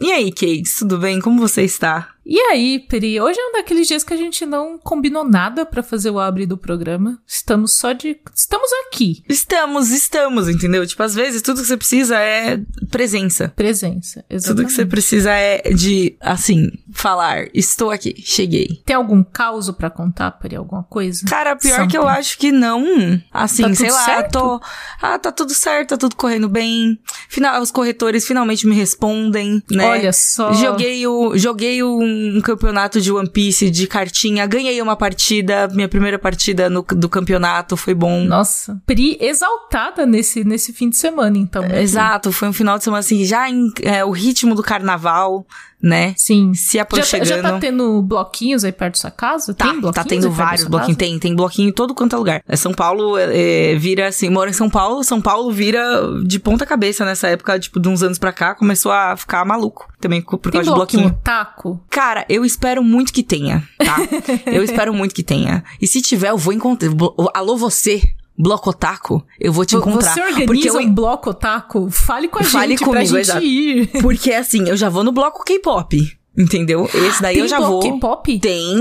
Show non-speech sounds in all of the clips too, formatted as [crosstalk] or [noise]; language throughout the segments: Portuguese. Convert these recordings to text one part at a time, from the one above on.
E aí, Cakes, tudo bem? Como você está? E aí, Peri, hoje é um daqueles dias que a gente não combinou nada para fazer o abre do programa. Estamos só de. Estamos aqui. Estamos, estamos, entendeu? Tipo, às vezes tudo que você precisa é presença. Presença, exatamente. Tudo que você precisa é de, assim, falar. Estou aqui, cheguei. Tem algum caos para contar, Peri? Alguma coisa? Cara, pior Something. que eu acho que não. Assim, tá sei lá, certo? tô. Ah, tá tudo certo, tá tudo correndo bem. Final, os corretores finalmente me respondem, né? Olha só. Joguei o. Joguei um um campeonato de One Piece de cartinha, ganhei uma partida, minha primeira partida no, do campeonato, foi bom. Nossa, Pri exaltada nesse, nesse fim de semana, então. Né? Exato, foi um final de semana assim, já em é, o ritmo do carnaval, né? Sim. Se aproximando. Já, já tá tendo bloquinhos aí perto da sua casa? Tá, tem tá tendo vários bloquinhos. Tem, tem bloquinho em todo quanto é lugar. É São Paulo é, vira assim, mora em São Paulo, São Paulo vira de ponta cabeça nessa época, tipo, de uns anos pra cá, começou a ficar maluco. Também por tem causa de bloquinho. taco? Cara, eu espero muito que tenha, tá? [laughs] eu espero muito que tenha. E se tiver, eu vou encontrar. Alô, você, bloco otaku, eu vou te encontrar. Você organiza porque eu... um bloco otaku? Fale com a Fale gente comigo, pra gente ir. [laughs] Porque assim, eu já vou no bloco K-pop. Entendeu? Esse daí Tem eu já bloco vou. K-pop? Tem.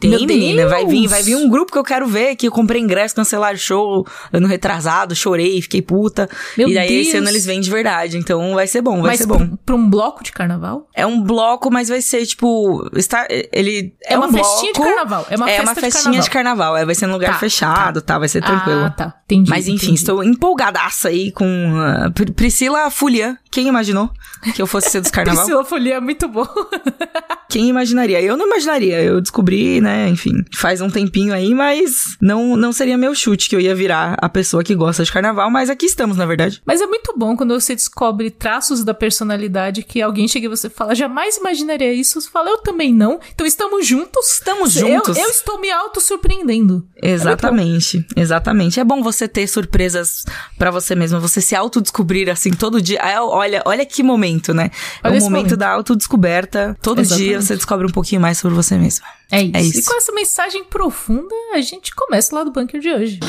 Tem, Meu menina. Vai vir, Deus! vai vir um grupo que eu quero ver, que eu comprei ingresso, cancelaram show ano retrasado, chorei, fiquei puta. Meu e daí Deus! esse ano eles vêm de verdade, então vai ser bom, vai Mas ser bom. pra, pra um bloco de carnaval? É um bloco, mas vai ser tipo, está, ele É, é, uma um festinha de bloco, carnaval. É uma, é uma de festinha carnaval. de carnaval, é, vai ser num lugar Tá, fechado, tá, vai ser tranquilo. Ah, tá. Entendi. Mas enfim, entendi. estou empolgadaça aí com uh, Pr- Priscila Fulian. Quem imaginou que eu fosse ser dos [laughs] carnaval? Priscila Folia é muito bom. [laughs] Quem imaginaria? Eu não imaginaria. Eu descobri, né, enfim, faz um tempinho aí, mas não, não seria meu chute que eu ia virar a pessoa que gosta de carnaval, mas aqui estamos, na verdade. Mas é muito bom quando você descobre traços da personalidade que alguém chega e você fala, jamais imaginaria isso. Você fala, eu também não. Então estamos juntos. Estamos Eu- juntos. Eu, estou me auto-surpreendendo. Exatamente, exatamente. É bom você ter surpresas pra você mesmo, você se autodescobrir assim todo dia. É, olha, olha que momento, né? Olha é o momento, momento. da autodescoberta. Todo dia Exatamente. você descobre um pouquinho mais sobre você mesmo. É isso. É isso. E com essa mensagem profunda, a gente começa lá do bunker de hoje.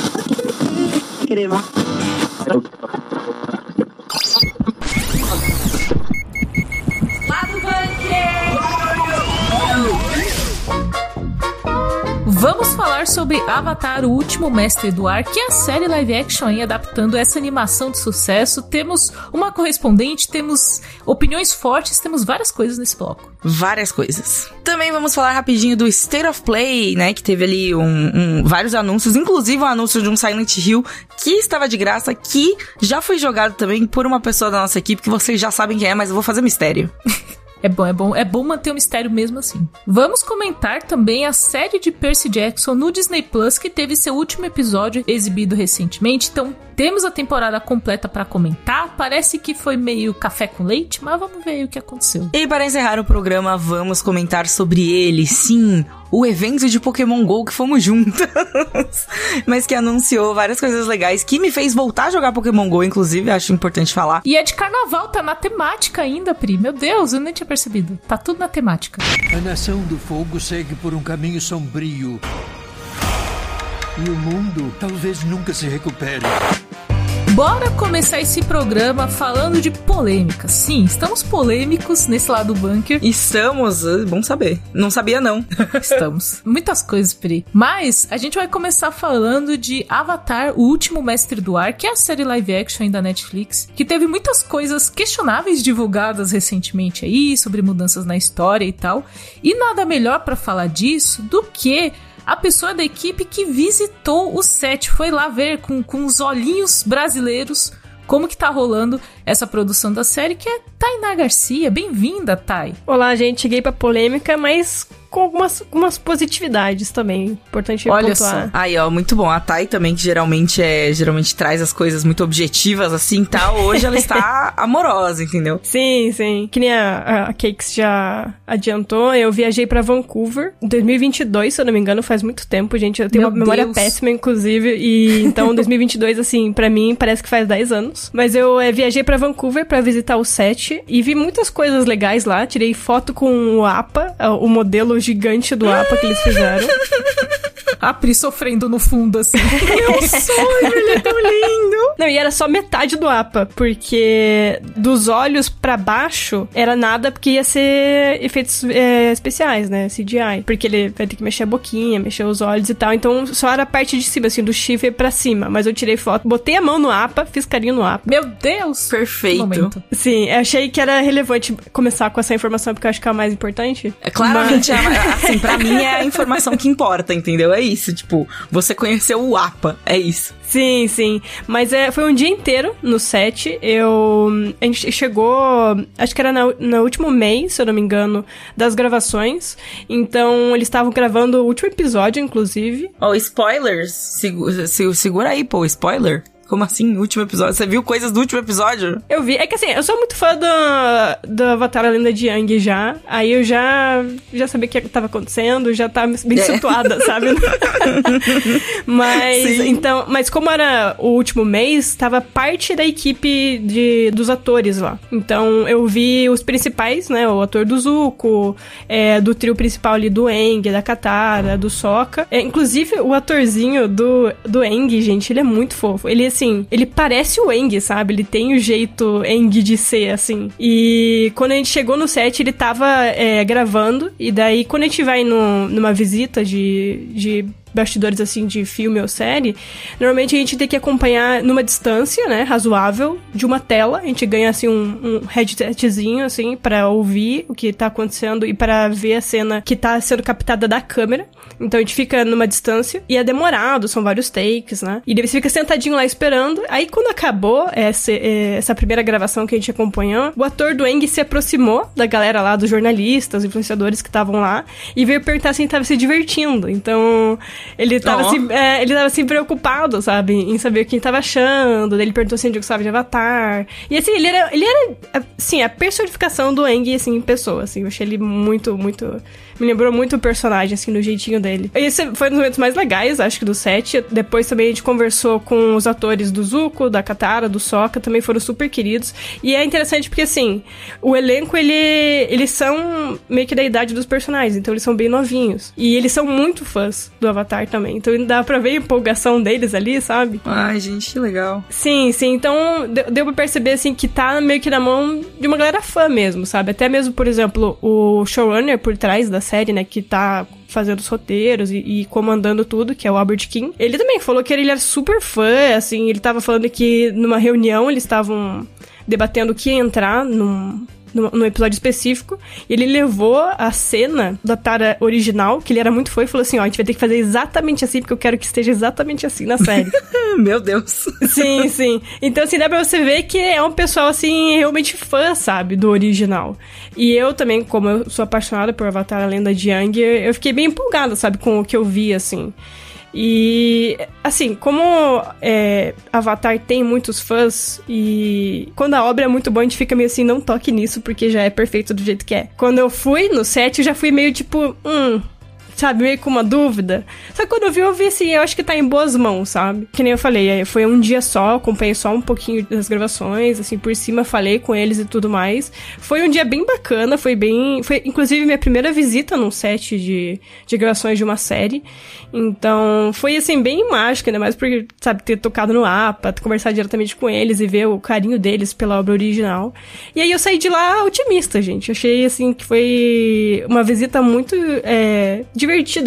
Vamos falar sobre Avatar, o último mestre do ar, que é a série live action aí adaptando essa animação de sucesso. Temos uma correspondente, temos opiniões fortes, temos várias coisas nesse bloco. Várias coisas. Também vamos falar rapidinho do State of Play, né? Que teve ali um, um- vários anúncios, inclusive um anúncio de um Silent Hill que estava de graça, que já foi jogado também por uma pessoa da nossa equipe, que vocês já sabem quem é, mas eu vou fazer mistério. [laughs] É bom, é bom, é bom manter o mistério mesmo assim. Vamos comentar também a série de Percy Jackson no Disney Plus, que teve seu último episódio exibido recentemente. Então, temos a temporada completa pra comentar. Parece que foi meio café com leite, mas vamos ver o que aconteceu. E para encerrar o programa, vamos comentar sobre ele, sim, o evento de Pokémon GO que fomos juntas, [laughs] mas que anunciou várias coisas legais, que me fez voltar a jogar Pokémon GO, inclusive, acho importante falar. E é de carnaval, tá na temática ainda, Pri. Meu Deus, eu nem tinha percebido. Tá tudo na temática. A nação do fogo segue por um caminho sombrio. E o mundo talvez nunca se recupere. Bora começar esse programa falando de polêmica. Sim, estamos polêmicos nesse lado do bunker. Estamos, é bom saber. Não sabia não. [laughs] Estamos. Muitas coisas, Pri. Mas a gente vai começar falando de Avatar, o último mestre do ar, que é a série live action da Netflix, que teve muitas coisas questionáveis divulgadas recentemente aí, sobre mudanças na história e tal. E nada melhor pra falar disso do que a pessoa da equipe que visitou o set, foi lá ver com, com os olhinhos brasileiros como que tá rolando essa produção da série, que é Tainá Garcia. Bem-vinda, Thay. Olá, gente. Cheguei pra polêmica, mas com algumas, algumas positividades também. Importante Olha pontuar. Aí, ó, muito bom. A Thay também, que geralmente é, geralmente traz as coisas muito objetivas, assim, tal. Hoje ela está [laughs] amorosa, entendeu? Sim, sim. Que nem a, a Cakes já adiantou, eu viajei pra Vancouver em 2022, se eu não me engano, faz muito tempo, gente. Eu tenho Meu uma memória Deus. péssima, inclusive, e então [laughs] 2022, assim, pra mim parece que faz 10 anos. Mas eu eh, viajei pra Vancouver pra visitar o set e vi muitas coisas legais lá. Tirei foto com o APA, o modelo gigante do APA que eles fizeram. [laughs] A Pri sofrendo no fundo, assim. [laughs] Meu sonho, ele é tão lindo. Não, e era só metade do APA, porque dos olhos pra baixo era nada, porque ia ser efeitos é, especiais, né? CGI. Porque ele vai ter que mexer a boquinha, mexer os olhos e tal. Então só era a parte de cima, assim, do chifre pra cima. Mas eu tirei foto, botei a mão no APA, fiz carinho no APA. Meu Deus! Perfeito. Momento. Sim, eu achei que era relevante começar com essa informação, porque eu acho que é a mais importante. É claramente, a- assim, pra mim é a informação que importa, entendeu? É isso, tipo, você conheceu o APA, é isso. Sim, sim. Mas é, foi um dia inteiro no set. Eu. A gente chegou. Acho que era na, no último mês, se eu não me engano, das gravações. Então, eles estavam gravando o último episódio, inclusive. Ó, spoilers. Segu- se- segura aí, pô, spoiler. Como assim? Último episódio? Você viu coisas do último episódio? Eu vi. É que assim, eu sou muito fã do, do Avatar a Lenda de Yang já. Aí eu já, já sabia o que tava acontecendo, já tava bem É. situada, sabe? [laughs] mas, Sim. então, mas como era o último mês, tava parte da equipe de, dos atores lá. Então eu vi os principais, né? O ator do Zuko, é, do trio principal ali do Eng, da Katara, do Sokka. É, inclusive, o atorzinho do, do Eng, gente, ele é muito fofo. Ele, assim, ele parece o Eng, sabe? Ele tem o jeito Eng de ser, assim. E quando a gente chegou no set, ele tava é, gravando. E daí, quando a gente vai no, numa visita de, de bastidores assim de filme ou série, normalmente a gente tem que acompanhar numa distância, né, razoável, de uma tela. A gente ganha assim um, um headsetzinho assim para ouvir o que tá acontecendo e para ver a cena que tá sendo captada da câmera. Então a gente fica numa distância e é demorado, são vários takes, né? E daí você fica sentadinho lá esperando. Aí quando acabou essa, eh, essa primeira gravação que a gente acompanhou, o ator do Eng se aproximou da galera lá, dos jornalistas, influenciadores que estavam lá, e veio perguntar se a gente tava se divertindo. Então, ele tava, assim, é, ele tava assim preocupado, sabe, em saber o que gente tava achando. Ele perguntou se a gente gostava de Avatar. E assim, ele era, ele era assim, a personificação do Eng, assim, em pessoa, assim. Eu achei ele muito, muito... Me lembrou muito o personagem, assim, no jeitinho dele. Esse foi um dos momentos mais legais, acho que, do set. Depois também a gente conversou com os atores do Zuko, da Katara, do Sokka, também foram super queridos. E é interessante porque, assim, o elenco, ele, eles são meio que da idade dos personagens, então eles são bem novinhos. E eles são muito fãs do Avatar também. Então dá pra ver a empolgação deles ali, sabe? Ai, gente, que legal. Sim, sim. Então deu, deu pra perceber, assim, que tá meio que na mão de uma galera fã mesmo, sabe? Até mesmo, por exemplo, o showrunner por trás da série, né, que tá fazendo os roteiros e, e comandando tudo, que é o Albert King. Ele também falou que ele era super fã, assim, ele tava falando que numa reunião eles estavam debatendo o que ia entrar num, num, num episódio específico, e ele levou a cena da Tara original, que ele era muito fã, e falou assim, ó, a gente vai ter que fazer exatamente assim, porque eu quero que esteja exatamente assim na série. [laughs] Meu Deus. Sim, sim. Então, assim, dá pra você ver que é um pessoal, assim, realmente fã, sabe, do original. E eu também, como eu sou apaixonada por Avatar, a Lenda de Yang, eu fiquei bem empolgada, sabe, com o que eu vi, assim. E, assim, como é, Avatar tem muitos fãs e quando a obra é muito boa, a gente fica meio assim, não toque nisso porque já é perfeito do jeito que é. Quando eu fui no set, eu já fui meio tipo, hum, sabe, meio com uma dúvida. Só que quando eu vi, eu vi assim, eu acho que tá em boas mãos, sabe? Que nem eu falei, é, foi um dia só, acompanhei só um pouquinho das gravações, assim, por cima falei com eles e tudo mais. Foi um dia bem bacana, foi bem. Foi inclusive minha primeira visita num set de, de gravações de uma série. Então, foi assim, bem mágico, ainda mais por, sabe, ter tocado no APA, conversar diretamente com eles e ver o carinho deles pela obra original. E aí eu saí de lá otimista, gente. Achei, assim, que foi uma visita muito é.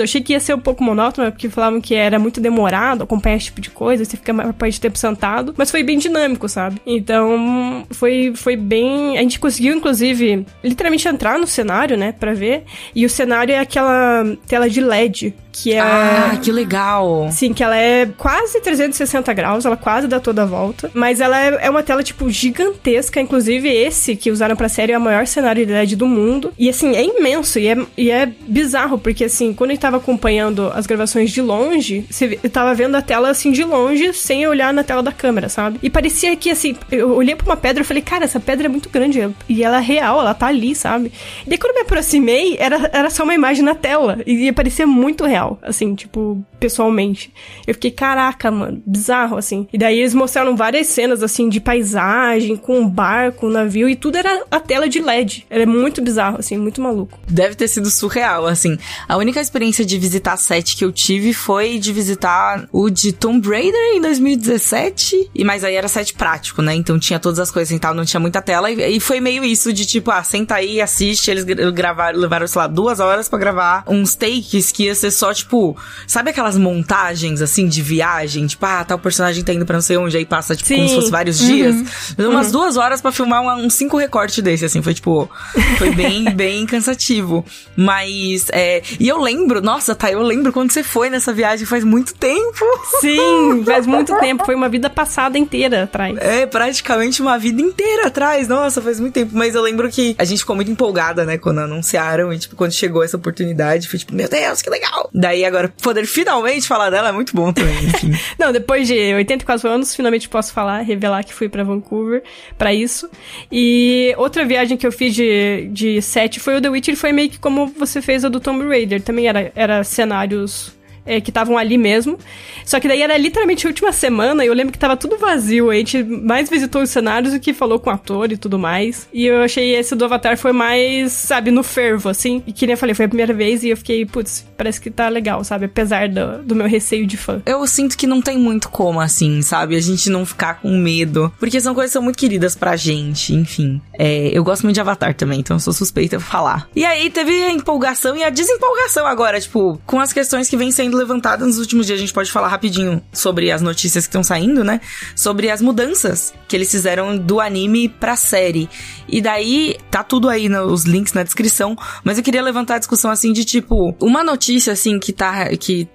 Eu achei que ia ser um pouco monótona, porque falavam que era muito demorado acompanhar esse tipo de coisa, você fica mais parte do tempo sentado. Mas foi bem dinâmico, sabe? Então, foi, foi bem. A gente conseguiu, inclusive, literalmente entrar no cenário, né, pra ver. E o cenário é aquela tela de LED, que é. Ah, que legal. Sim, que ela é quase 360 graus, ela quase dá toda a volta. Mas ela é, é uma tela, tipo, gigantesca. Inclusive, esse que usaram pra série é o maior cenário de LED do mundo. E, assim, é imenso e é, e é bizarro, porque, assim, quando a gente tava acompanhando as gravações de longe, você eu tava vendo a tela, assim, de longe, sem olhar na tela da câmera, sabe? E parecia que, assim, eu olhei pra uma pedra e falei, cara, essa pedra é muito grande. E ela é real, ela tá ali, sabe? E daí, quando eu me aproximei, era, era só uma imagem na tela. E parecia muito real. Assim, tipo, pessoalmente. Eu fiquei, caraca, mano, bizarro, assim. E daí eles mostraram várias cenas, assim, de paisagem, com um barco, um navio, e tudo era a tela de LED. Era muito bizarro, assim, muito maluco. Deve ter sido surreal, assim. A única experiência de visitar set que eu tive foi de visitar o de Tomb Raider em 2017. E mas aí era set prático, né? Então tinha todas as coisas e tal, não tinha muita tela. E, e foi meio isso de tipo, ah, senta aí assiste. Eles gravaram, levaram, sei lá, duas horas para gravar uns takes que ia ser só, tipo, sabe aquelas montagens assim de viagem? Tipo, ah, tal personagem tá indo pra não sei onde, aí passa, tipo, Sim. como se fosse vários uhum. dias. Umas uhum. duas horas para filmar uma, uns cinco recortes desse, assim. Foi tipo, foi bem, [laughs] bem cansativo. Mas, é. E eu lembro, nossa, tá, eu lembro quando você foi nessa viagem faz muito tempo. Sim, [laughs] faz muito tempo. Foi uma vida passada inteira atrás. É, praticamente uma vida inteira atrás. Nossa, faz muito tempo. Mas eu lembro que a gente ficou muito empolgada, né, quando anunciaram. E, tipo, quando chegou essa oportunidade, foi tipo, meu Deus, que legal. Daí agora, poder finalmente falar dela é muito bom também, [laughs] enfim. Não, depois de 84 anos, finalmente posso falar, revelar que fui para Vancouver para isso. E outra viagem que eu fiz de, de set foi o The Witcher, foi meio que como você fez a do Tomb Raider. Também era, era cenários é, que estavam ali mesmo. Só que daí era literalmente a última semana e eu lembro que tava tudo vazio. A gente mais visitou os cenários do que falou com o ator e tudo mais. E eu achei esse do Avatar foi mais, sabe, no fervo, assim. E que nem eu falei, foi a primeira vez e eu fiquei, putz, parece que tá legal, sabe? Apesar do, do meu receio de fã. Eu sinto que não tem muito como, assim, sabe? A gente não ficar com medo. Porque são coisas que são muito queridas pra gente, enfim. É, eu gosto muito de Avatar também, então eu sou suspeita pra falar. E aí teve a empolgação e a desempolgação agora, tipo, com as questões que vêm sendo levantada nos últimos dias. A gente pode falar rapidinho sobre as notícias que estão saindo, né? Sobre as mudanças que eles fizeram do anime pra série. E daí, tá tudo aí nos links na descrição. Mas eu queria levantar a discussão assim de tipo, uma notícia assim que tá. que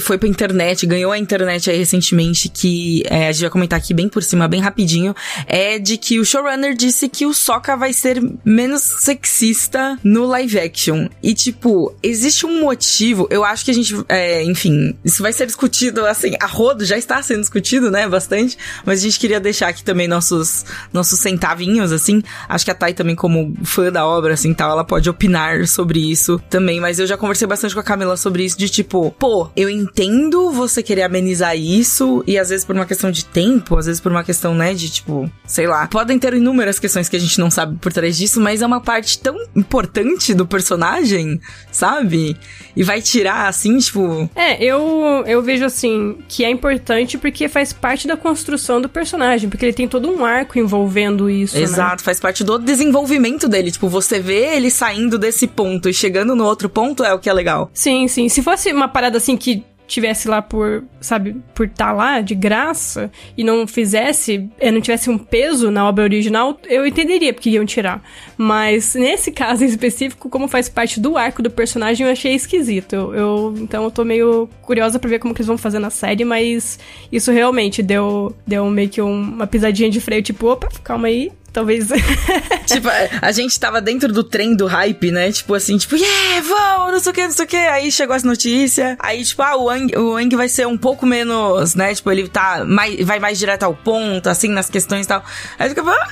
foi pra internet, ganhou a internet aí recentemente, que é, a gente vai comentar aqui bem por cima, bem rapidinho. É de que o showrunner disse que o Sokka vai ser menos sexista no live action. E tipo, existe um motivo, eu acho que a gente. É, enfim, isso vai ser discutido, assim, a rodo já está sendo discutido, né, bastante, mas a gente queria deixar aqui também nossos, nossos centavinhos, assim, acho que a Thay também, como fã da obra, assim, tal, ela pode opinar sobre isso também, mas eu já conversei bastante com a Camila sobre isso, de tipo, pô, eu entendo você querer amenizar isso, e às vezes por uma questão de tempo, às vezes por uma questão, né, de tipo, sei lá, podem ter inúmeras questões que a gente não sabe por trás disso, mas é uma parte tão importante do personagem, sabe? E vai tirar, assim, tipo, é, eu, eu vejo assim que é importante porque faz parte da construção do personagem, porque ele tem todo um arco envolvendo isso. Né? Exato, né? faz parte do desenvolvimento dele. Tipo, você vê ele saindo desse ponto e chegando no outro ponto é o que é legal. Sim, sim. Se fosse uma parada assim que tivesse lá por, sabe, por estar tá lá de graça e não fizesse, eh, não tivesse um peso na obra original, eu entenderia porque iam tirar. Mas nesse caso em específico, como faz parte do arco do personagem, eu achei esquisito. Eu, eu então eu tô meio curiosa para ver como que eles vão fazer na série, mas isso realmente deu deu meio que um, uma pisadinha de freio, tipo, opa, calma aí, Talvez. [laughs] tipo, a gente tava dentro do trem do hype, né? Tipo assim, tipo, yeah, vamos, não sei o que, não sei o que. Aí chegou as notícias. Aí, tipo, ah, o Wang, o Wang vai ser um pouco menos, né? Tipo, ele tá mais, vai mais direto ao ponto, assim, nas questões e tal. Aí fica. Ah,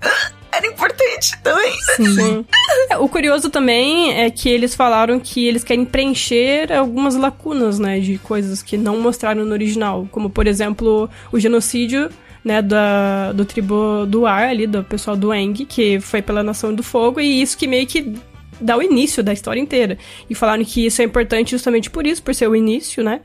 ah, era importante também. Sim. [laughs] É, o curioso também é que eles falaram que eles querem preencher algumas lacunas, né, de coisas que não mostraram no original, como por exemplo, o genocídio né, da, do tribo do ar ali, do pessoal do Eng, que foi pela Nação do Fogo, e isso que meio que dá o início da história inteira. E falaram que isso é importante justamente por isso, por ser o início, né?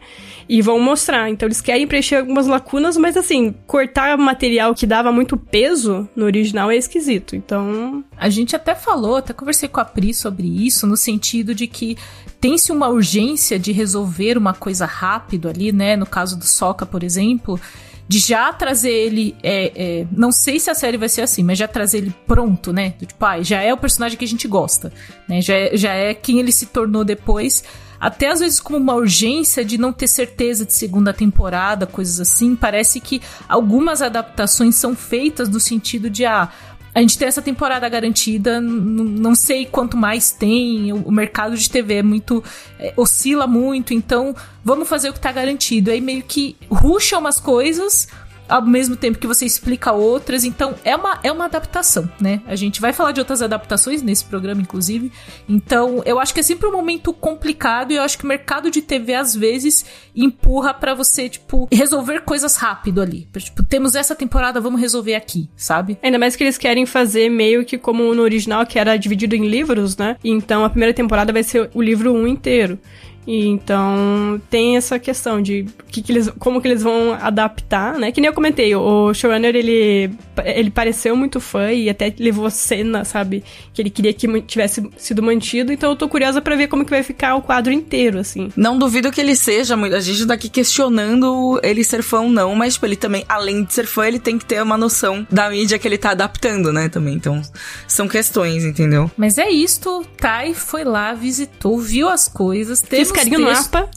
E vão mostrar. Então eles querem preencher algumas lacunas, mas assim, cortar material que dava muito peso no original é esquisito. Então. A gente até falou, até conversei com a Pri sobre isso, no sentido de que tem-se uma urgência de resolver uma coisa rápido ali, né? No caso do Soca, por exemplo de já trazer ele. É, é, não sei se a série vai ser assim, mas já trazer ele pronto, né? Tipo, ah, já é o personagem que a gente gosta, né? Já é, já é quem ele se tornou depois. Até às vezes como uma urgência de não ter certeza de segunda temporada, coisas assim. Parece que algumas adaptações são feitas no sentido de, ah, a gente tem essa temporada garantida, não sei quanto mais tem, o, mercado de TV é muito. É, oscila muito, então vamos fazer o que tá garantido. Aí meio que ruxa umas coisas ao mesmo tempo que você explica outras. Então, é uma, é uma adaptação, né? A gente vai falar de outras adaptações nesse programa, inclusive. Então, eu acho que é sempre um momento complicado e eu acho que o mercado de TV, às vezes, empurra para você, tipo, resolver coisas rápido ali. Tipo, temos essa temporada, vamos resolver aqui, sabe? Ainda mais que eles querem fazer meio que como no original, que era dividido em livros, né? Então, a primeira temporada vai ser o livro 1 inteiro. E então tem essa questão de que, que eles, como que eles vão adaptar, né? Que nem eu comentei, o showrunner ele, ele pareceu muito fã e até levou cena, sabe? Que ele queria que tivesse sido mantido. Então eu tô curiosa para ver como que vai ficar o quadro inteiro, assim. Não duvido que ele seja, a gente tá aqui questionando ele ser fã ou não, mas tipo, ele também, além de ser fã, ele tem que ter uma noção da mídia que ele tá adaptando, né? Também. Então, são questões, entendeu? Mas é isto, Tai foi lá, visitou, viu as coisas, teve carinho no mapa.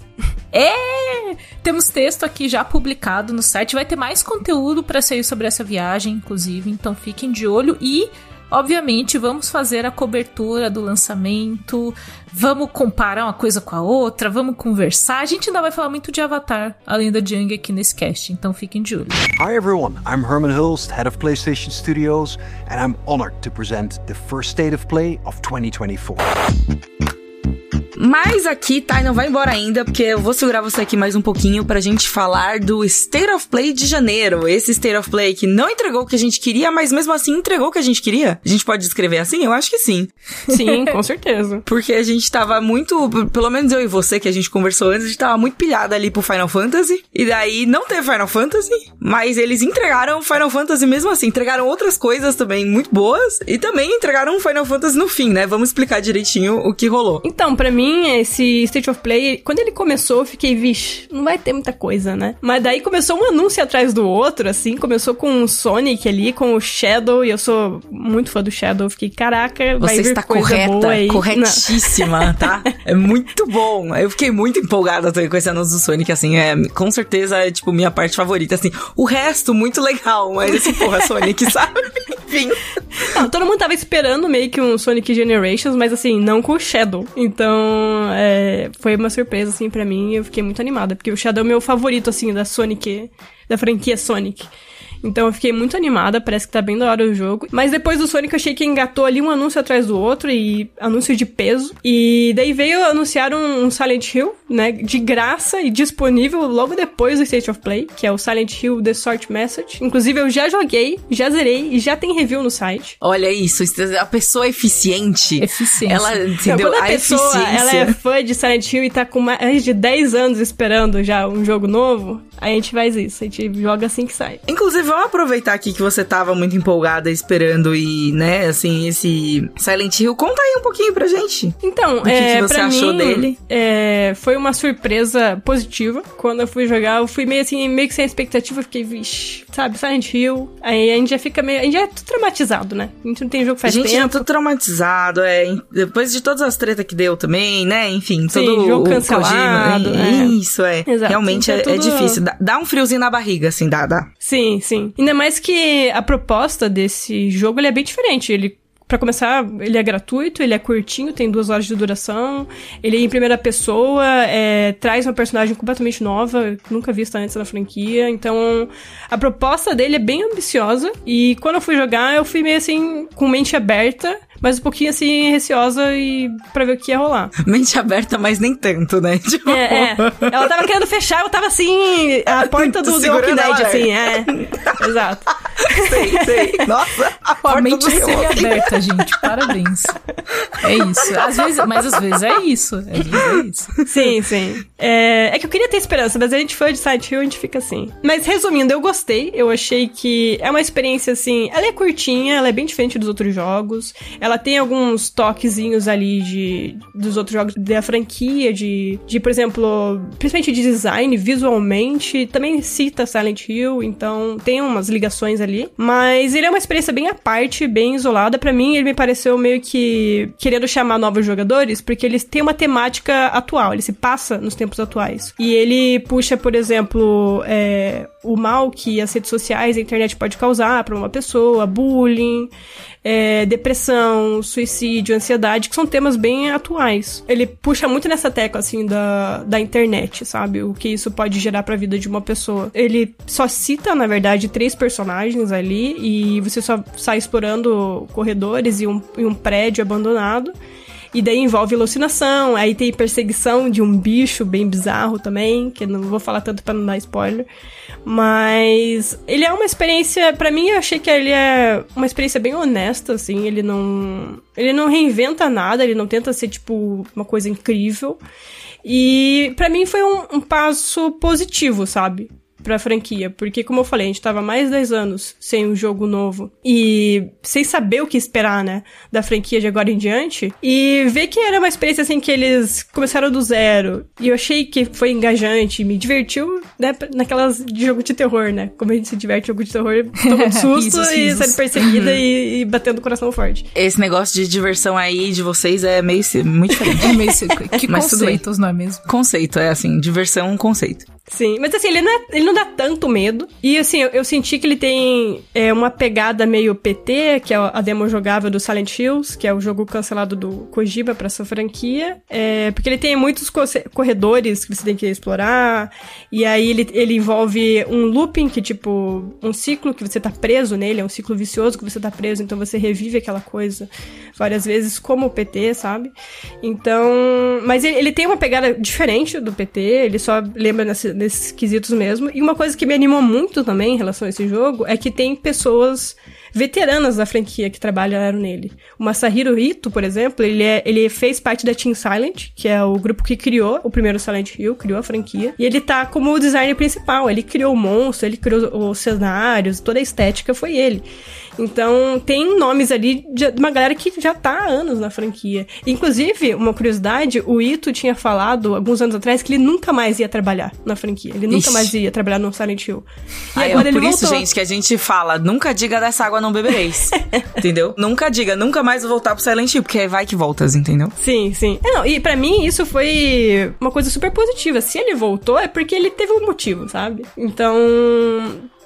É! Temos texto aqui já publicado no site. Vai ter mais conteúdo para sair sobre essa viagem, inclusive. Então fiquem de olho. E, obviamente, vamos fazer a cobertura do lançamento. Vamos comparar uma coisa com a outra. Vamos conversar. A gente ainda vai falar muito de Avatar, além da Jung aqui nesse cast. Então fiquem de olho. Hi everyone, I'm Herman Hulst, head of PlayStation Studios, and I'm honored to present the first state of play of 2024. Mas aqui, tá, não vai embora ainda, porque eu vou segurar você aqui mais um pouquinho pra gente falar do State of Play de janeiro. Esse State of Play que não entregou o que a gente queria, mas mesmo assim entregou o que a gente queria. A gente pode descrever assim? Eu acho que sim. Sim, com certeza. [laughs] porque a gente tava muito, pelo menos eu e você que a gente conversou antes, a gente tava muito pilhada ali pro Final Fantasy. E daí não teve Final Fantasy, mas eles entregaram Final Fantasy mesmo assim. Entregaram outras coisas também muito boas e também entregaram Final Fantasy no fim, né? Vamos explicar direitinho o que rolou. Então, para mim, mim, esse State of Play, quando ele começou, eu fiquei, vixe, não vai ter muita coisa, né? Mas daí começou um anúncio atrás do outro, assim, começou com o Sonic ali, com o Shadow, e eu sou muito fã do Shadow, eu fiquei, caraca, vai Você vir está coisa correta, boa aí. [laughs] corretíssima, tá? É muito bom. Eu fiquei muito empolgada com esse anúncio do Sonic, assim, é, com certeza é, tipo, minha parte favorita, assim. O resto, muito legal, mas esse porra, Sonic, [laughs] sabe? Enfim. [laughs] Não, todo mundo tava esperando meio que um Sonic Generations, mas assim, não com o Shadow. Então, é, foi uma surpresa, assim, para mim, e eu fiquei muito animada, porque o Shadow é o meu favorito, assim, da Sonic, da franquia Sonic. Então eu fiquei muito animada, parece que tá bem da hora o jogo. Mas depois do Sonic eu achei que engatou ali um anúncio atrás do outro e anúncio de peso. E daí veio anunciar um, um Silent Hill, né, de graça e disponível logo depois do State of Play, que é o Silent Hill The Short Message. Inclusive eu já joguei, já zerei e já tem review no site. Olha isso, a pessoa eficiente. Eficiência. Ela, Então, entendeu? quando a, a pessoa eficiência. ela é fã de Silent Hill e tá com mais de 10 anos esperando já um jogo novo, a gente faz isso, a gente joga assim que sai. Inclusive, vamos aproveitar aqui que você tava muito empolgada esperando e, né, assim, esse Silent Hill. Conta aí um pouquinho pra gente. Então, O que é, que você achou mim, dele? é, foi uma surpresa positiva. Quando eu fui jogar, eu fui meio assim, meio que sem expectativa, fiquei, vixe, sabe, Silent Hill. Aí a gente já fica meio. A gente já é tudo traumatizado, né? A gente não tem jogo faz a gente já tempo. tá traumatizado, é. Depois de todas as tretas que deu também, né? Enfim, Sim, todo jogo o cancelado, Kojima. é. Isso, é. Exato. Realmente Então é, é tudo- difícil. Dá, dá um friozinho na barriga, assim, dá, dá. Sim, sim. Ainda mais que a proposta desse jogo é bem diferente. Ele, pra começar, ele é gratuito, ele é curtinho, tem duas horas de duração. Ele é em primeira pessoa, é, traz uma personagem completamente nova, nunca vista antes na franquia. Então, a proposta dele é bem ambiciosa. E quando eu fui jogar, eu fui meio assim, com mente aberta. Mas um pouquinho assim, receosa e pra ver o que ia rolar. Mente aberta, mas nem tanto, né? [laughs] Tipo, É, é. Ela tava querendo fechar, eu tava assim, a [laughs] porta do The Walking Dead, ela, assim, é. [laughs] Exato. sei, sei. Nossa, a Com a porta mente do Rio. semi-aberta, gente. Parabéns. É isso. Às vezes, mas às vezes é isso. Às vezes é isso. Sim, sim. É, é que eu queria ter esperança, mas a gente foi de Silent Hill, a gente fica assim. Mas resumindo, eu gostei. Eu achei que é uma experiência assim. Ela é curtinha, ela é bem diferente dos outros jogos. Ela tem alguns toquezinhos ali de dos outros jogos da franquia, de, de por exemplo, principalmente de design, visualmente. Também cita Silent Hill, então tem umas ligações ali. Mas ele é uma experiência bem à parte, bem isolada. Pra mim, ele me pareceu meio que querendo chamar novos jogadores, porque eles têm uma temática atual. Ele se passa nos tempos tempos atuais. E ele puxa, por exemplo, é, o mal que as redes sociais e a internet pode causar para uma pessoa, bullying, é, depressão, suicídio, ansiedade, que são temas bem atuais. Ele puxa muito nessa tecla, assim, da, da internet, sabe? O que isso pode gerar pra vida de uma pessoa. Ele só cita, na verdade, três personagens ali e você só sai explorando corredores e um, e um prédio abandonado. E daí envolve alucinação, aí tem perseguição de um bicho bem bizarro também, que não vou falar tanto para não dar spoiler. Mas ele é uma experiência, para mim eu achei que ele é uma experiência bem honesta, assim, ele não ele não reinventa nada, ele não tenta ser tipo uma coisa incrível. E para mim foi um, um passo positivo, sabe? Pra franquia. Porque, como eu falei, a gente tava mais de 10 anos sem um jogo novo e sem saber o que esperar, né? Da franquia de agora em diante. E ver que era uma experiência assim que eles começaram do zero. E eu achei que foi engajante, me divertiu, né? Naquelas de jogo de terror, né? Como a gente se diverte em jogo de terror, tomando [laughs] susto isso, e isso. sendo perseguida e, e, batendo o coração forte. Esse negócio de diversão aí de vocês é meio muito [laughs] diferente. É meio que Mas conceitos, não é mesmo? Conceito, é assim, diversão é um conceito. Sim, mas assim, ele não, é, ele não dá tanto medo. E assim, eu, eu senti que ele tem é, uma pegada meio PT, que é a demo jogável do Silent Hills, que é o jogo cancelado do Kojima pra essa franquia. É, porque ele tem muitos corredores que você tem que explorar. E aí ele, ele envolve um looping, que tipo, um ciclo que você tá preso nele, é um ciclo vicioso que você tá preso, então você revive aquela coisa várias vezes, como o PT, sabe? Então. Mas ele, ele tem uma pegada diferente do PT, ele só lembra nesse nesses quesitos mesmo. E uma coisa que me animou muito também em relação a esse jogo é que tem pessoas veteranas da franquia que trabalharam nele. O Masahiro Ito, por exemplo, ele, é, ele fez parte da Team Silent, que é o grupo que criou o primeiro Silent Hill, criou a franquia. E ele tá como o designer principal. Ele criou o monstro, ele criou os cenários, toda a estética foi ele. Então, tem nomes ali de uma galera que já tá há anos na franquia. Inclusive, uma curiosidade, o Ito tinha falado alguns anos atrás que ele nunca mais ia trabalhar na franquia. Ele nunca Ixi. mais ia trabalhar no Silent Hill. E Aí, agora é por ele isso, voltou. gente, que a gente fala, nunca diga dessa água não bebereis. [laughs] entendeu? Nunca diga, nunca mais vou voltar pro Silent Hill, porque vai que voltas, entendeu? Sim, sim. É, não, e para mim isso foi uma coisa super positiva. Se ele voltou, é porque ele teve um motivo, sabe? Então,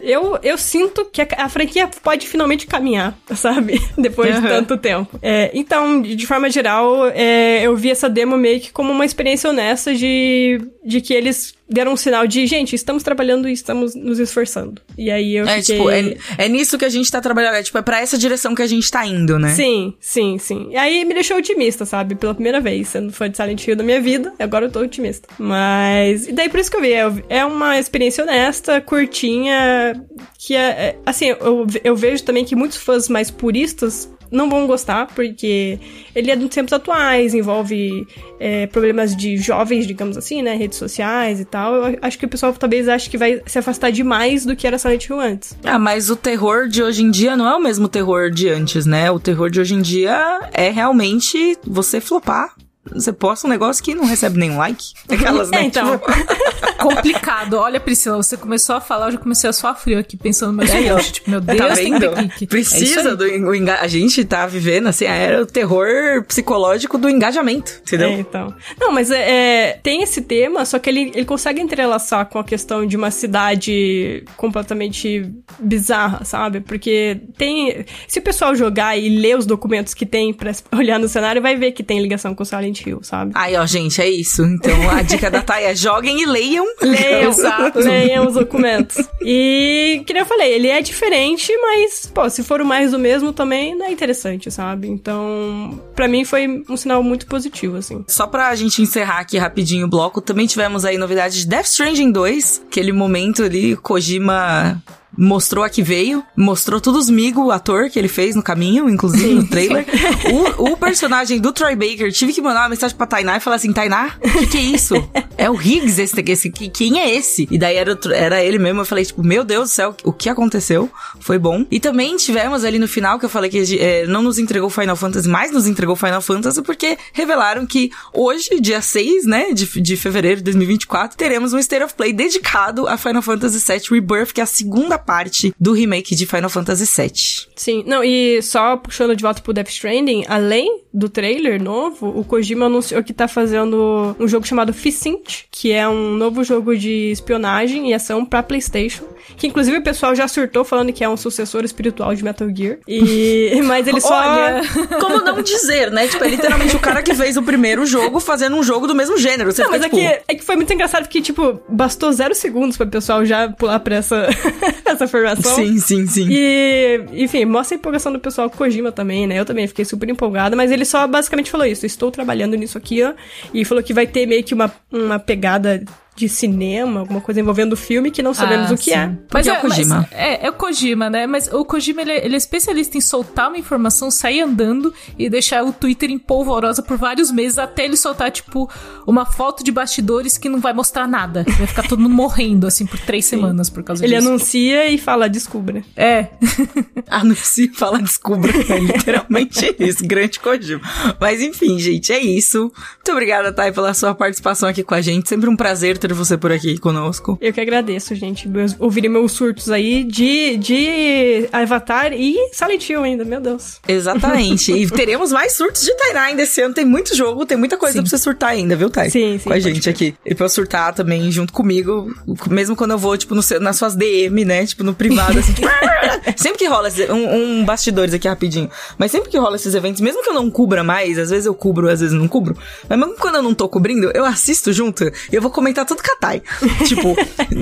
eu, eu sinto que a, a, franquia pode finalmente caminhar, [laughs] sabe? Depois uhum. de tanto tempo. É, então, de forma geral, é, eu vi essa demo meio que como uma experiência honesta de, de que eles deram um sinal de, gente, estamos trabalhando e estamos nos esforçando. E aí eu é, fiquei... Tipo, é, é nisso que a gente tá trabalhando, é tipo, é pra essa direção que a gente tá indo, né? Sim, sim, sim. E aí me deixou otimista, sabe? Pela primeira vez, sendo fã de Silent Hill da minha vida, agora eu tô otimista. Mas, e daí por isso que eu vi, é, é uma experiência honesta, curtinha, que é, é assim, eu, eu vejo também que muitos fãs mais puristas não vão gostar, porque ele é dos tempos atuais, envolve é, problemas de jovens, digamos assim, né? Redes sociais e tal. Eu acho que o pessoal talvez ache que vai se afastar demais do que era Silent Hill antes. Ah, mas o terror de hoje em dia não é o mesmo terror de antes, né? O terror de hoje em dia é realmente você flopar você posta um negócio que não recebe nenhum like. [laughs] Aquelas, né? É, então. Tipo... [laughs] Complicado. Olha, Priscila, você começou a falar, eu já comecei a suar frio aqui, pensando no meu é, Tipo, meu tá Deus, tá tem que... Precisa é do enga... A gente tá vivendo, assim, era o terror psicológico do engajamento, entendeu? É, então. Não, mas é, é, tem esse tema, só que ele, ele consegue entrelaçar com a questão de uma cidade completamente bizarra, sabe? Porque tem... Se o pessoal jogar e ler os documentos que tem pra olhar no cenário, vai ver que tem ligação com o Silent Hill, sabe? Aí, ó, gente, é isso. Então, a dica da Thay é joguem e leiam. [laughs] Leiam, [laughs] Exato. leiam os documentos. E, que nem eu falei, ele é diferente, mas, pô, se for o mais do mesmo também, não é interessante, sabe? Então, para mim foi um sinal muito positivo, assim. Só pra gente encerrar aqui rapidinho o bloco, também tivemos aí novidade de Death Stranding 2, aquele momento ali, Kojima mostrou a que veio, mostrou todos os migo, o ator que ele fez no caminho, inclusive no trailer. [laughs] o, o, personagem do Troy Baker tive que mandar uma mensagem pra Tainá e falar assim: Tainá, o que, que, é isso? É o Higgs esse, esse quem é esse? E daí era, era ele mesmo, eu falei, tipo, meu Deus do céu, o que aconteceu? Foi bom. E também tivemos ali no final, que eu falei que é, não nos entregou Final Fantasy, mas nos entregou Final Fantasy, porque revelaram que hoje, dia 6, né, de, de fevereiro de 2024, teremos um State of Play dedicado a Final Fantasy VII Rebirth, que é a segunda parte do remake de Final Fantasy VII. Sim, não, e só puxando de volta pro Death Stranding, além do trailer novo, o Kojima anunciou que tá fazendo um jogo chamado Ficint, que é um novo jogo de espionagem e ação pra PlayStation. Que inclusive o pessoal já surtou falando que é um sucessor espiritual de Metal Gear. E [laughs] mas ele só Olha, [laughs] como não dizer, né? Tipo, é literalmente o cara que fez o primeiro jogo fazendo um jogo do mesmo gênero. Você Não, mas tipo, é, que, é que foi muito engraçado porque, tipo, bastou zero segundos pro pessoal já pular pra essa, [laughs] essa formação. Sim, sim, sim. E, enfim, mostra a empolgação do pessoal com Kojima também, né? Eu também fiquei super empolgada, mas ele só basicamente falou isso: estou trabalhando nisso aqui, ó. E falou que vai ter meio que uma, uma pegada de cinema, alguma coisa envolvendo o filme que não sabemos Ah, o que sim. é. Porque é o Kojima. mas é, é o Kojima, né? Mas o Kojima, ele, é- ele é especialista em soltar uma informação, sair andando e deixar o Twitter em polvorosa por vários meses até ele soltar, tipo, uma foto de bastidores que não vai mostrar nada. Vai ficar todo mundo morrendo, assim, por três semanas por causa Ele disso. anuncia e fala, descubra. É. [laughs] Anuncia e fala descubra. [laughs] É literalmente isso, grande Kojima. Mas enfim, gente, é isso. Muito obrigada, Thay, pela sua participação aqui com a gente. Sempre um prazer ter você por aqui conosco. Eu que agradeço, gente. Meus, ouvirem meus surtos aí de, de Avatar e Silent Hill ainda, meu Deus. Exatamente. e [laughs] teremos mais surtos de Tainá ainda esse ano. Tem muito jogo, tem muita coisa Sim. pra você surtar ainda, viu, Thay? Sim, sim, Com a gente aqui. E pra eu surtar também junto comigo, mesmo quando eu vou, tipo, no nas suas DM, né? Tipo, no privado, assim. tipo, [laughs] [laughs] sempre que rola esse- um, um bastidores aqui rapidinho. Mas sempre que rola esses eventos, mesmo que eu não cubra mais, às vezes eu cubro, às vezes não cubro. Mas mesmo quando eu não tô cobrindo, eu assisto junto e eu vou comentar tudo com a Thay. Tipo,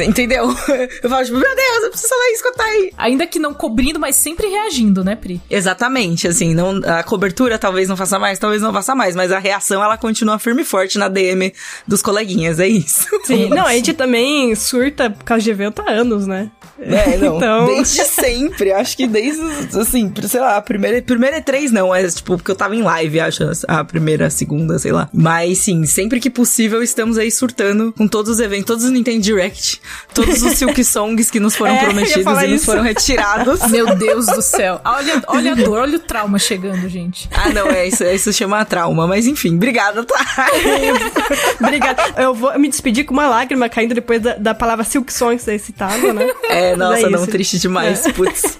entendeu? Eu falo, tipo, meu Deus, eu preciso falar isso com a Thay. Ainda que não cobrindo, mas sempre reagindo, né, Pri? Exatamente, assim, não, a cobertura talvez não faça mais, talvez não faça mais, mas a reação ela continua firme e forte na DM dos coleguinhas, é isso. Sim, [laughs] não, a gente também surta por causa de evento há anos, né? É, não, [laughs] Então- desde sempre, acho que desde, assim, sei lá, a primeira, primeira E3 não, é tipo, porque eu tava em live, acho, a primeira, a segunda, sei lá. Mas sim, sempre que possível estamos aí surtando com todos os eventos, todos os Nintendo Direct, todos os Silk [laughs] Songs que nos foram É, prometidos e nos foram retirados. [laughs] Meu Deus do céu. Olha, olha a dor, olha o trauma chegando, gente. Ah, não, é isso, isso chama trauma, mas enfim, obrigada, tá? [laughs] Obrigada. Eu vou me despedir com uma lágrima caindo depois da, da palavra Silk Songs ser citada, né? É, nossa, É não, triste demais, putz.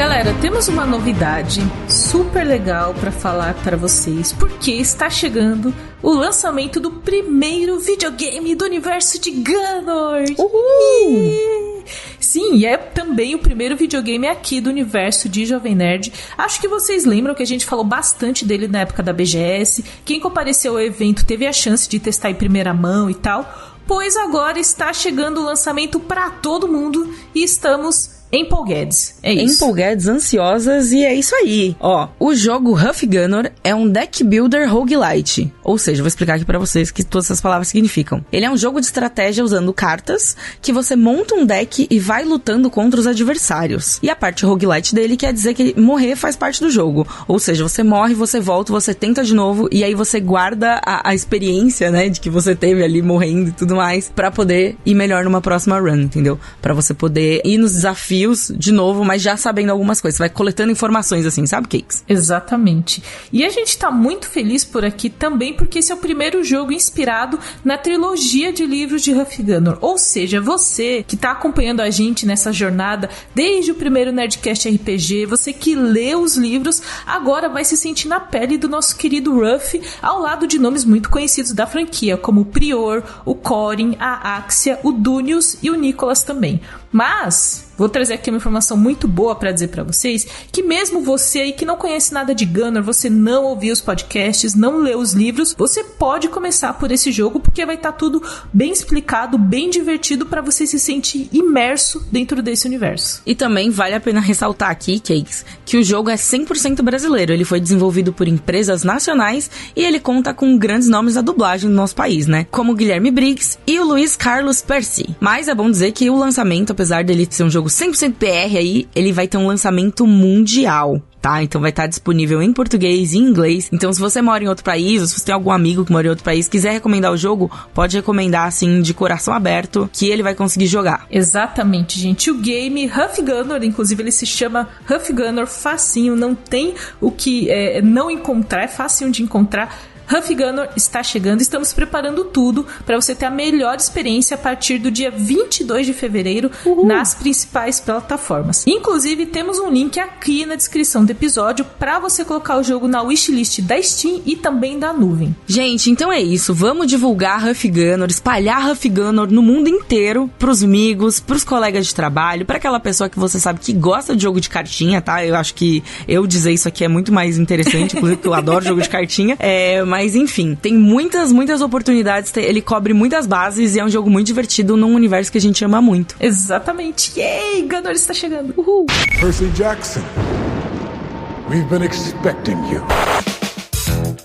Galera, temos uma novidade super legal pra falar para vocês, porque está chegando o lançamento do primeiro videogame do universo de Gunnor. Uhul! Sim, e é também o primeiro videogame aqui do universo de Jovem Nerd. Acho que vocês lembram que a gente falou bastante dele na época da BGS. Quem compareceu ao evento teve a chance de testar em primeira mão e tal. Pois agora está chegando o lançamento para todo mundo e estamos empolgados. É isso. Empolgados, ansiosas e é isso aí. Ó, o jogo Huff Gunner é um deck builder roguelite. Ou seja, vou explicar aqui pra vocês que todas essas palavras significam. Ele é um jogo de estratégia usando cartas que você monta um deck e vai lutando contra os adversários. E a parte roguelite dele quer dizer que morrer faz parte do jogo. Ou seja, você morre, você volta, você tenta de novo e aí você guarda a, a experiência, né, de que você teve ali morrendo e tudo mais pra poder ir melhor numa próxima run, entendeu? Pra você poder ir nos desafios de novo, mas já sabendo algumas coisas. Você vai coletando informações assim, sabe, Cakes? Exatamente. E a gente tá muito feliz por aqui também porque esse é o primeiro jogo inspirado na trilogia de livros de Huff Gunner. Ou seja, você que tá acompanhando a gente nessa jornada desde o primeiro Nerdcast RPG, você que leu os livros, agora vai se sentir na pele do nosso querido Ruff, ao lado de nomes muito conhecidos da franquia, como o Prior, o Corin, a Axia, o Dunius e o Nicholas também. Mas vou trazer aqui uma informação muito boa pra dizer pra vocês que mesmo você aí que não conhece nada de Gunner, você não ouviu os podcasts, não leu os livros, você pode começar por esse jogo porque vai estar tudo bem explicado, bem divertido pra você se sentir imerso dentro desse universo. E também vale a pena ressaltar aqui, Cakes, que o jogo é 100% brasileiro. Ele foi desenvolvido por empresas nacionais e ele conta com grandes nomes da dublagem do nosso país, né? Como Guilherme Briggs e o Luiz Carlos Percy. Mas é bom dizer que o lançamento, apesar dele ser um jogo 100% PR aí, ele vai ter um lançamento mundial. Tá? Então vai estar disponível em português e em inglês. Então, se você mora em outro país, ou se você tem algum amigo que mora em outro país, quiser recomendar o jogo, pode recomendar assim, de coração aberto, que ele vai conseguir jogar. Exatamente, gente. O game Huff Gunner, inclusive ele se chama Huff Gunner facinho, não tem o que é, não encontrar, é facinho de encontrar. Huff Gunner está chegando, estamos preparando tudo para você ter a melhor experiência a partir do dia 22 de fevereiro Uhul. nas principais plataformas. Inclusive, temos um link aqui na descrição do episódio para você colocar o jogo na wishlist da Steam e também da nuvem. Gente, então é isso. Vamos divulgar Huff Gunner, espalhar Huff Gunner no mundo inteiro pros amigos, pros colegas de trabalho, para aquela pessoa que você sabe que gosta de jogo de cartinha, tá? Eu acho que eu dizer isso aqui é muito mais interessante, inclusive porque eu adoro jogo de cartinha. É, mas enfim, tem muitas, muitas oportunidades. Ele cobre muitas bases e é um jogo muito divertido num universo que a gente ama muito. Exatamente. Yay! Gunner está chegando. Uhul! Percy Jackson, we've been expecting you.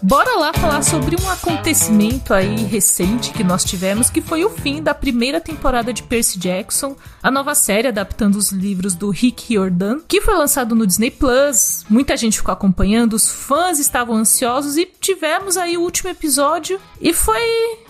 Bora lá falar sobre um acontecimento aí recente que nós tivemos, que foi o fim da primeira temporada de Percy Jackson, a nova série adaptando os livros do Rick Riordan, que foi lançado no Disney Plus. Muita gente ficou acompanhando, os fãs estavam ansiosos e tivemos aí o último episódio e foi,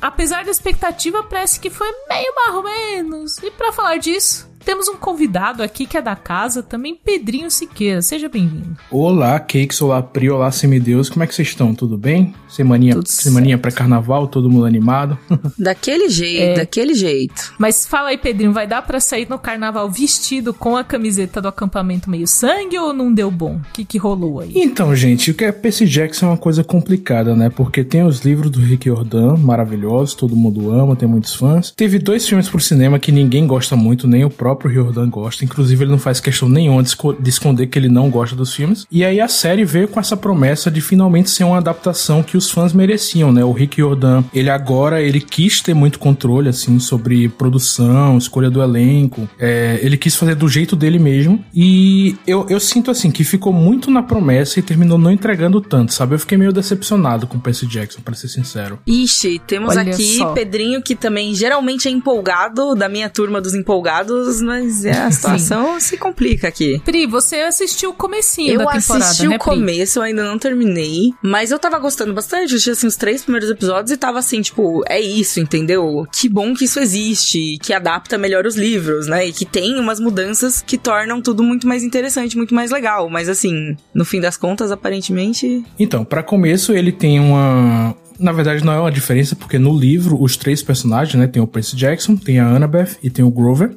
apesar da expectativa, parece que foi meio ou menos. E para falar disso, temos um convidado aqui que é da casa, também Pedrinho Siqueira. Seja bem-vindo. Olá, Cakes, olá, Pri, olá, Semideus. Como é que vocês estão? Tudo bem? Semaninha, semaninha pré-carnaval, todo mundo animado? [laughs] Daquele jeito, é. daquele jeito. Mas fala aí, Pedrinho, vai dar para sair no carnaval vestido com a camiseta do acampamento meio sangue ou não deu bom? O que, que rolou aí? Então, gente, o que é Percy Jackson é uma coisa complicada, né? Porque tem os livros do Rick Jordan, maravilhosos, todo mundo ama, tem muitos fãs. Teve dois filmes por cinema que ninguém gosta muito, nem o próprio próprio Riordan gosta. Inclusive, ele não faz questão nenhuma de, de esconder que ele não gosta dos filmes. E aí a série veio com essa promessa de finalmente ser uma adaptação que os fãs mereciam, né? O Rick Riordan, ele agora, ele quis ter muito controle, assim, sobre produção, escolha do elenco. É, ele quis fazer do jeito dele mesmo. E eu, eu sinto, assim, que ficou muito na promessa e terminou não entregando tanto, sabe? Eu fiquei meio decepcionado com o Percy Jackson, para ser sincero. Ixi, temos Olha aqui só. Pedrinho, que também geralmente é empolgado, da minha turma dos empolgados, mas é, a situação se complica aqui. Pri, você assistiu o comecinho eu da temporada, Eu assisti né, o começo, eu ainda não terminei, mas eu tava gostando bastante, eu assisti assim os três primeiros episódios e tava assim, tipo, é isso, entendeu? Que bom que isso existe, que adapta melhor os livros, né? E que tem umas mudanças que tornam tudo muito mais interessante, muito mais legal, mas assim, no fim das contas, aparentemente... Então, para começo, ele tem uma, na verdade, não é uma diferença, porque no livro, os três personagens, né? Tem o Percy Jackson, tem a Annabeth e tem o Grover.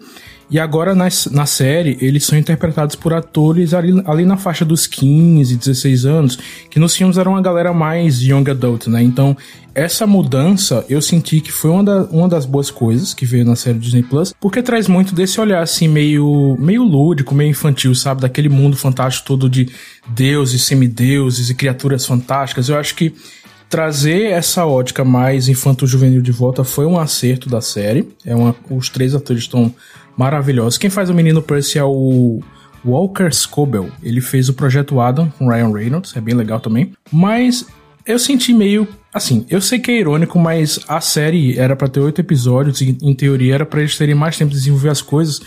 E agora na, na série, eles são interpretados por atores ali, ali na faixa dos 15, 16 anos, que nos filmes eram uma galera mais young adult, né? Então, essa mudança eu senti que foi uma, da, uma das boas coisas que veio na série Disney Plus, porque traz muito desse olhar assim, meio, meio lúdico, meio infantil, sabe? Daquele mundo fantástico todo de deuses, semideuses e criaturas fantásticas. Eu acho que trazer essa ótica mais infanto-juvenil de volta foi um acerto da série. É uma, os três atores estão maravilhosos. Quem faz o menino Percy é o Walker Scobell. Ele fez o Projeto Adam com Ryan Reynolds, é bem legal também. Mas eu senti meio assim, eu sei que é irônico, mas a série era para ter oito episódios e em teoria era para eles terem mais tempo de desenvolver as coisas.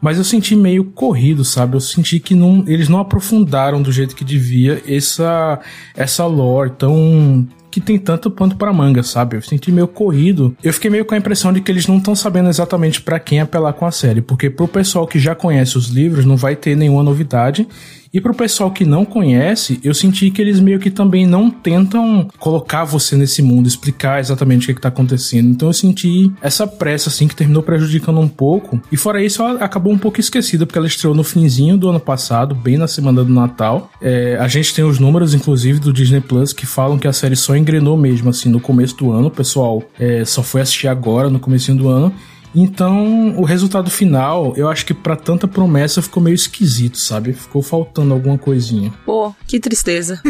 Mas eu senti meio corrido, sabe? Eu senti que não, eles não aprofundaram do jeito que devia essa essa lore tão que tem tanto ponto para manga, sabe? Eu senti meio corrido. Eu fiquei meio com a impressão de que eles não estão sabendo exatamente para quem apelar com a série, porque pro pessoal que já conhece os livros não vai ter nenhuma novidade e pro pessoal que não conhece, eu senti que eles meio que também não tentam colocar você nesse mundo, explicar exatamente o que, que tá acontecendo. Então eu senti essa pressa, assim, que terminou prejudicando um pouco. E fora isso, ela acabou um pouco esquecida, porque ela estreou no finzinho do ano passado, bem na semana do Natal. É, a gente tem os números, inclusive, do Disney Plus, que falam que a série só engrenou mesmo, assim, no começo do ano. O pessoal é, só foi assistir agora, no começo do ano. Então, o resultado final, eu acho que para tanta promessa ficou meio esquisito, sabe? Ficou faltando alguma coisinha. Pô, que tristeza.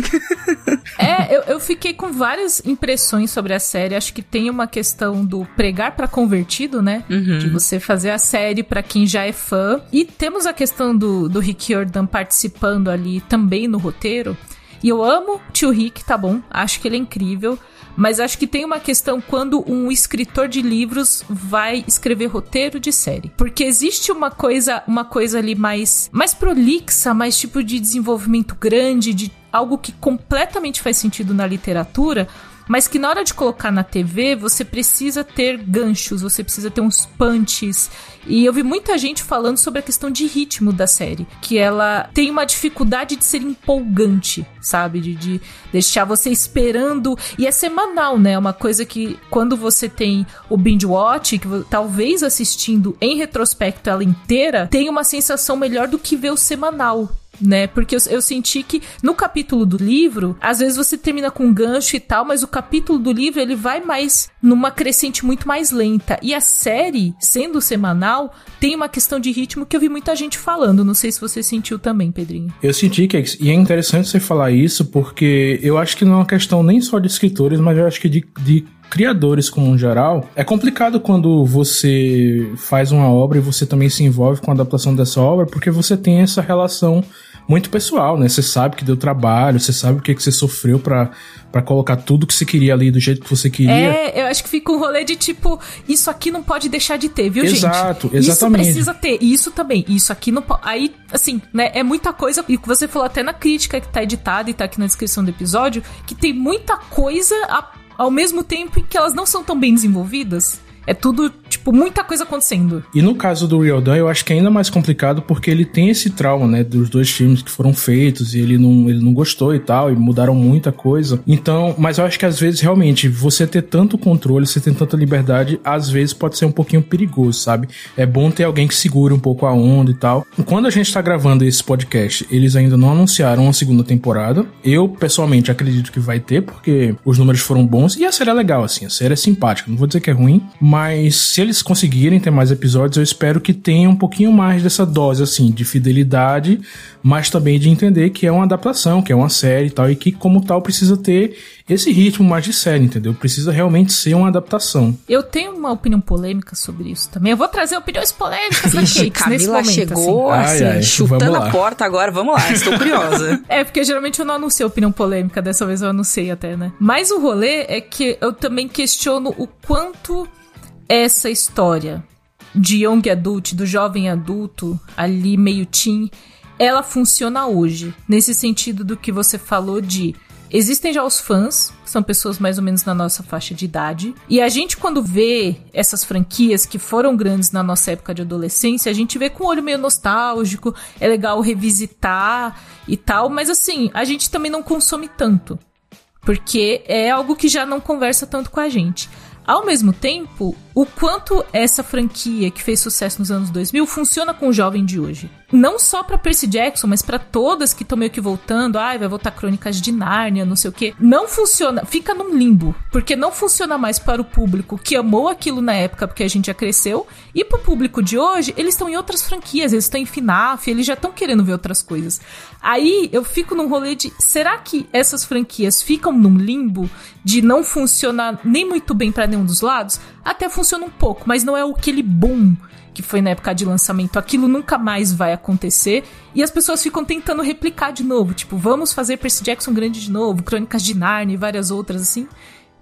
[laughs] é, eu, eu fiquei com várias impressões sobre a série. Acho que tem uma questão do pregar para convertido, né? Uhum. De você fazer a série para quem já é fã. E temos a questão do, do Rick Jordan participando ali também no roteiro. E eu amo Tio Rick, tá bom? Acho que ele é incrível. Mas acho que tem uma questão quando um escritor de livros vai escrever roteiro de série. Porque existe uma coisa, uma coisa ali mais, mais prolixa, mais tipo de desenvolvimento grande, de algo que completamente faz sentido na literatura, mas que na hora de colocar na TV, você precisa ter ganchos, você precisa ter uns punches. E eu vi muita gente falando sobre a questão de ritmo da série, que ela tem uma dificuldade de ser empolgante, sabe? De, de deixar você esperando. E é semanal, né? Uma coisa que quando você tem o binge watch, que talvez assistindo em retrospecto ela inteira, tem uma sensação melhor do que ver o semanal né? Porque eu, eu, senti que no capítulo do livro, às vezes você termina com um gancho e tal, mas o capítulo do livro ele vai mais numa crescente muito mais lenta. E a série, sendo semanal, tem uma questão de ritmo que eu vi muita gente falando. Não sei se você sentiu também, Pedrinho. Eu senti que e é interessante você falar isso porque eu acho que não é uma questão nem só de escritores, mas eu acho que de, de criadores como um geral, é complicado quando você faz uma obra e você também se envolve com a adaptação dessa obra, porque você tem essa relação muito pessoal, né? Você sabe que deu trabalho, você sabe o que, que você sofreu para colocar tudo que você queria ali do jeito que você queria. É, eu acho que fica um rolê de tipo, isso aqui não pode deixar de ter, viu, Exato, gente? exatamente. Isso precisa ter, isso também, isso aqui não pode. Aí, assim, né, é muita coisa, e você falou até na crítica que tá editada e tá aqui na descrição do episódio, que tem muita coisa a ao mesmo tempo em que elas não são tão bem desenvolvidas. É tudo, tipo, muita coisa acontecendo. E no caso do Done, eu acho que é ainda mais complicado porque ele tem esse trauma, né, dos dois filmes que foram feitos e ele não, ele não gostou e tal, e mudaram muita coisa. Então, mas eu acho que às vezes realmente você ter tanto controle, você ter tanta liberdade, às vezes pode ser um pouquinho perigoso, sabe? É bom ter alguém que segure um pouco a onda e tal. Quando a gente tá gravando esse podcast, eles ainda não anunciaram a segunda temporada. Eu, pessoalmente, acredito que vai ter, porque os números foram bons e a série é legal, assim, a série é simpática. Não vou dizer que é ruim, mas se eles conseguirem ter mais episódios, eu espero que tenha um pouquinho mais dessa dose, assim, de fidelidade, mas também de entender que é uma adaptação, que é uma série e tal, e que, como tal, precisa ter esse ritmo mais de série, entendeu? Precisa realmente ser uma adaptação. Eu tenho uma opinião polêmica sobre isso também. Eu vou trazer opiniões polêmicas da Cakes nesse momento. chegou, assim, assim ai, ai, chutando a porta agora. Vamos lá, estou curiosa. [laughs] é, porque geralmente eu não anuncio opinião polêmica, dessa vez eu anunciei até, né? Mas o rolê é que eu também questiono o quanto essa história de young adult, do jovem adulto, ali meio teen, ela funciona hoje. Nesse sentido do que você falou de. Existem já os fãs, são pessoas mais ou menos na nossa faixa de idade. E a gente, quando vê essas franquias que foram grandes na nossa época de adolescência, a gente vê com um olho meio nostálgico, é legal revisitar e tal, mas assim, a gente também não consome tanto. Porque é algo que já não conversa tanto com a gente. Ao mesmo tempo, o quanto essa franquia que fez sucesso nos anos 2000 funciona com o jovem de hoje. Não só para Percy Jackson, mas para todas que estão meio que voltando, ai, vai voltar Crônicas de Nárnia, não sei o quê. Não funciona, fica num limbo, porque não funciona mais para o público que amou aquilo na época porque a gente já cresceu, e pro público de hoje, eles estão em outras franquias, eles estão em FNAF, eles já estão querendo ver outras coisas. Aí eu fico num rolê de, será que essas franquias ficam num limbo de não funcionar nem muito bem para nenhum dos lados? Até funciona um pouco, mas não é aquele boom que foi na época de lançamento. Aquilo nunca mais vai acontecer. E as pessoas ficam tentando replicar de novo. Tipo, vamos fazer Percy Jackson grande de novo, Crônicas de Narnia e várias outras assim.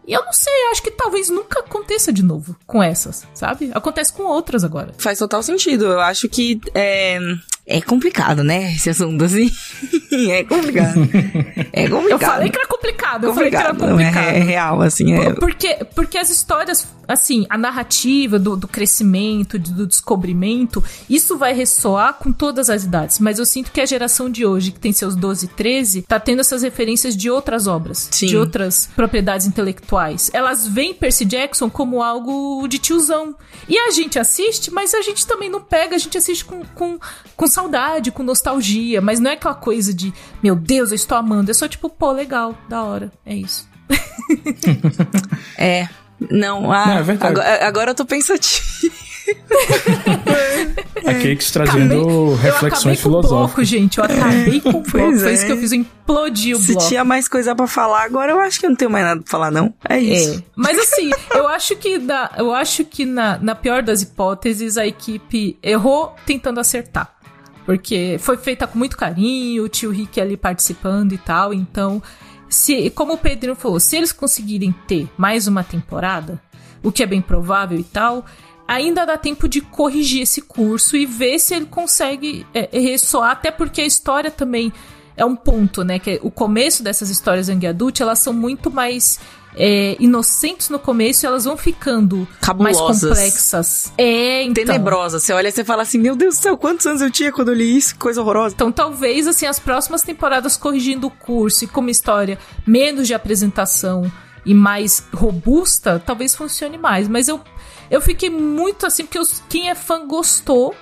E eu não sei, acho que talvez nunca aconteça de novo com essas, sabe? Acontece com outras agora. Faz total sentido. Eu acho que é, é complicado, né? Esse assunto, assim. [laughs] é complicado. É complicado. Eu falei que era complicado. Eu falei que era complicado. É, é real, assim. É... Porque, porque as histórias, assim, a narrativa do, do crescimento, do descobrimento, isso vai ressoar com todas as idades. Mas eu sinto que a geração de hoje, que tem seus 12, 13, tá tendo essas referências de outras obras. Sim. De outras propriedades intelectuais. Elas veem Percy Jackson como algo de tiozão. E a gente assiste, mas a gente também não pega, a gente assiste com, com, com saudade, com nostalgia, mas não é aquela coisa de, meu Deus, eu estou amando. É só tipo, pô, legal, da hora. É isso. [laughs] é. Não, ah, não, é agora, agora eu tô pensativa. [laughs] A Cakes trazendo acabei, reflexões eu filosóficas. bloco, gente. Eu acabei com o [laughs] bloco. Pois Foi é. isso que eu fiz, eu implodi o Se bloco. Se tinha mais coisa para falar, agora eu acho que eu não tenho mais nada pra falar, não. É isso. É. Mas assim, eu acho que, da, eu acho que na, na pior das hipóteses, a equipe errou tentando acertar. Porque foi feita com muito carinho, o tio Rick ali participando e tal. Então, se, como o Pedro falou, se eles conseguirem ter mais uma temporada, o que é bem provável e tal, ainda dá tempo de corrigir esse curso e ver se ele consegue é, ressoar, até porque a história também é um ponto, né? Que é o começo dessas histórias young adult, elas são muito mais é, inocentes no começo elas vão ficando mais Cabulosas. complexas. É, então. Tenebrosa. Você olha e você fala assim, meu Deus do céu, quantos anos eu tinha quando eu li isso? Que coisa horrorosa. Então, talvez, assim, as próximas temporadas corrigindo o curso e com uma história menos de apresentação e mais robusta, talvez funcione mais. Mas eu, eu fiquei muito assim, porque quem é fã gostou,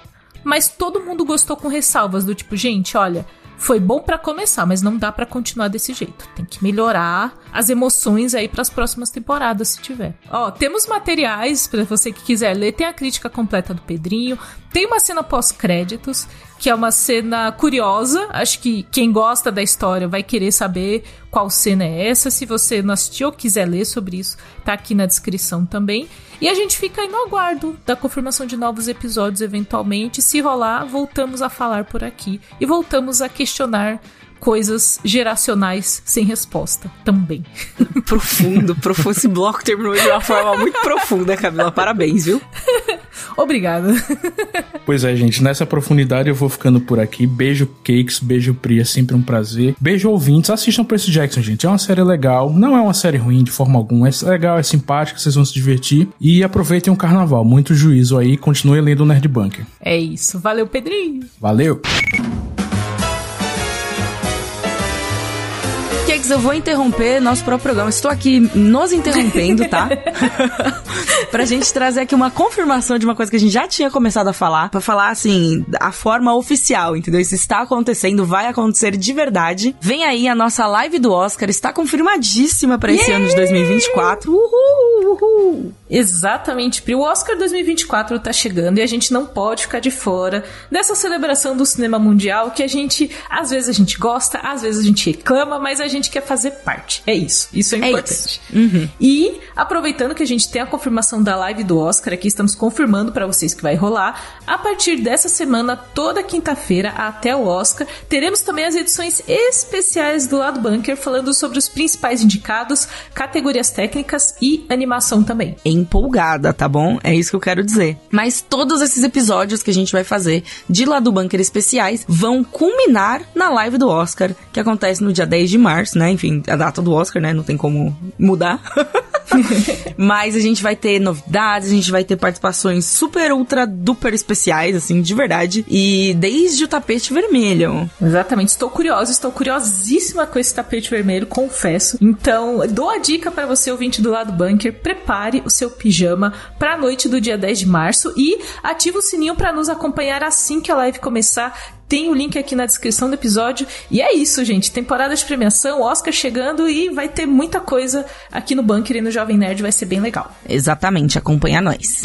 mas todo mundo gostou com ressalvas do tipo, gente, olha. Foi bom pra começar, mas não dá pra continuar desse jeito. Tem que melhorar as emoções aí pras próximas temporadas, se tiver. Ó, temos materiais pra você que quiser ler. Tem a crítica completa do Pedrinho. Tem uma cena pós-créditos, que é uma cena curiosa. Acho que quem gosta da história vai querer saber qual cena é essa. Se você não assistiu ou quiser ler sobre isso, tá aqui na descrição também. E a gente fica aí no aguardo da confirmação de novos episódios eventualmente. Se rolar, voltamos a falar por aqui e voltamos a questionar coisas geracionais sem resposta também. [laughs] Profundo, profundo. Esse bloco terminou de uma forma muito profunda, Camila. Parabéns, viu? [laughs] Obrigada. [laughs] Pois é, gente, nessa profundidade eu vou ficando por aqui. Beijo, Cakes, beijo, Pri, é sempre um prazer. Beijo, ouvintes. Assistam Percy Jackson, gente. É uma série legal, não é uma série ruim de forma alguma. É legal, é simpática, vocês vão se divertir. E aproveitem o carnaval. Muito juízo aí. Continue lendo o Nerd Bunker. É isso. Valeu, Pedrinho. Valeu! Cakes, eu vou interromper nosso próprio programa. Estou aqui nos interrompendo, tá? [laughs] pra gente trazer aqui uma confirmação de uma coisa que a gente já tinha começado a falar. Pra falar, assim, a forma oficial, entendeu? Isso está acontecendo, vai acontecer de verdade. Vem aí a nossa live do Oscar, está confirmadíssima pra esse ano de 2024. Uhul, uhul. Exatamente, Pri. O Oscar 2024 tá chegando e a gente não pode ficar de fora dessa celebração do cinema mundial que a gente, às vezes a gente gosta, às vezes a gente reclama, mas a gente quer fazer parte. É isso. Isso é É importante. E aproveitando que a gente tem a confirmação da live do Oscar aqui, estamos confirmando pra vocês que vai rolar. A partir dessa semana, toda quinta-feira até o Oscar, teremos também as edições especiais do Lado Bunker falando sobre os principais indicados, categorias técnicas e animação também. empolgada, tá bom? É isso que eu quero dizer. Mas todos esses episódios que a gente vai fazer de lá do bunker especiais vão culminar na live do Oscar, que acontece no dia 10 de março, né? Enfim, a data do Oscar, né? Não tem como mudar. [laughs] [laughs] Mas a gente vai ter novidades, a gente vai ter participações super, ultra, duper especiais, assim, de verdade. E desde o tapete vermelho. Exatamente, estou curiosa, estou curiosíssima com esse tapete vermelho, confesso. Então, dou a dica para você, ouvinte do lado bunker, prepare o seu pijama para a noite do dia 10 de março e ative o sininho para nos acompanhar assim que a live começar. Tem o link aqui na descrição do episódio. E é isso, gente. Temporada de premiação, Oscar chegando e vai ter muita coisa aqui no Bunker e no Jovem Nerd. Vai ser bem legal. Exatamente, acompanha nós.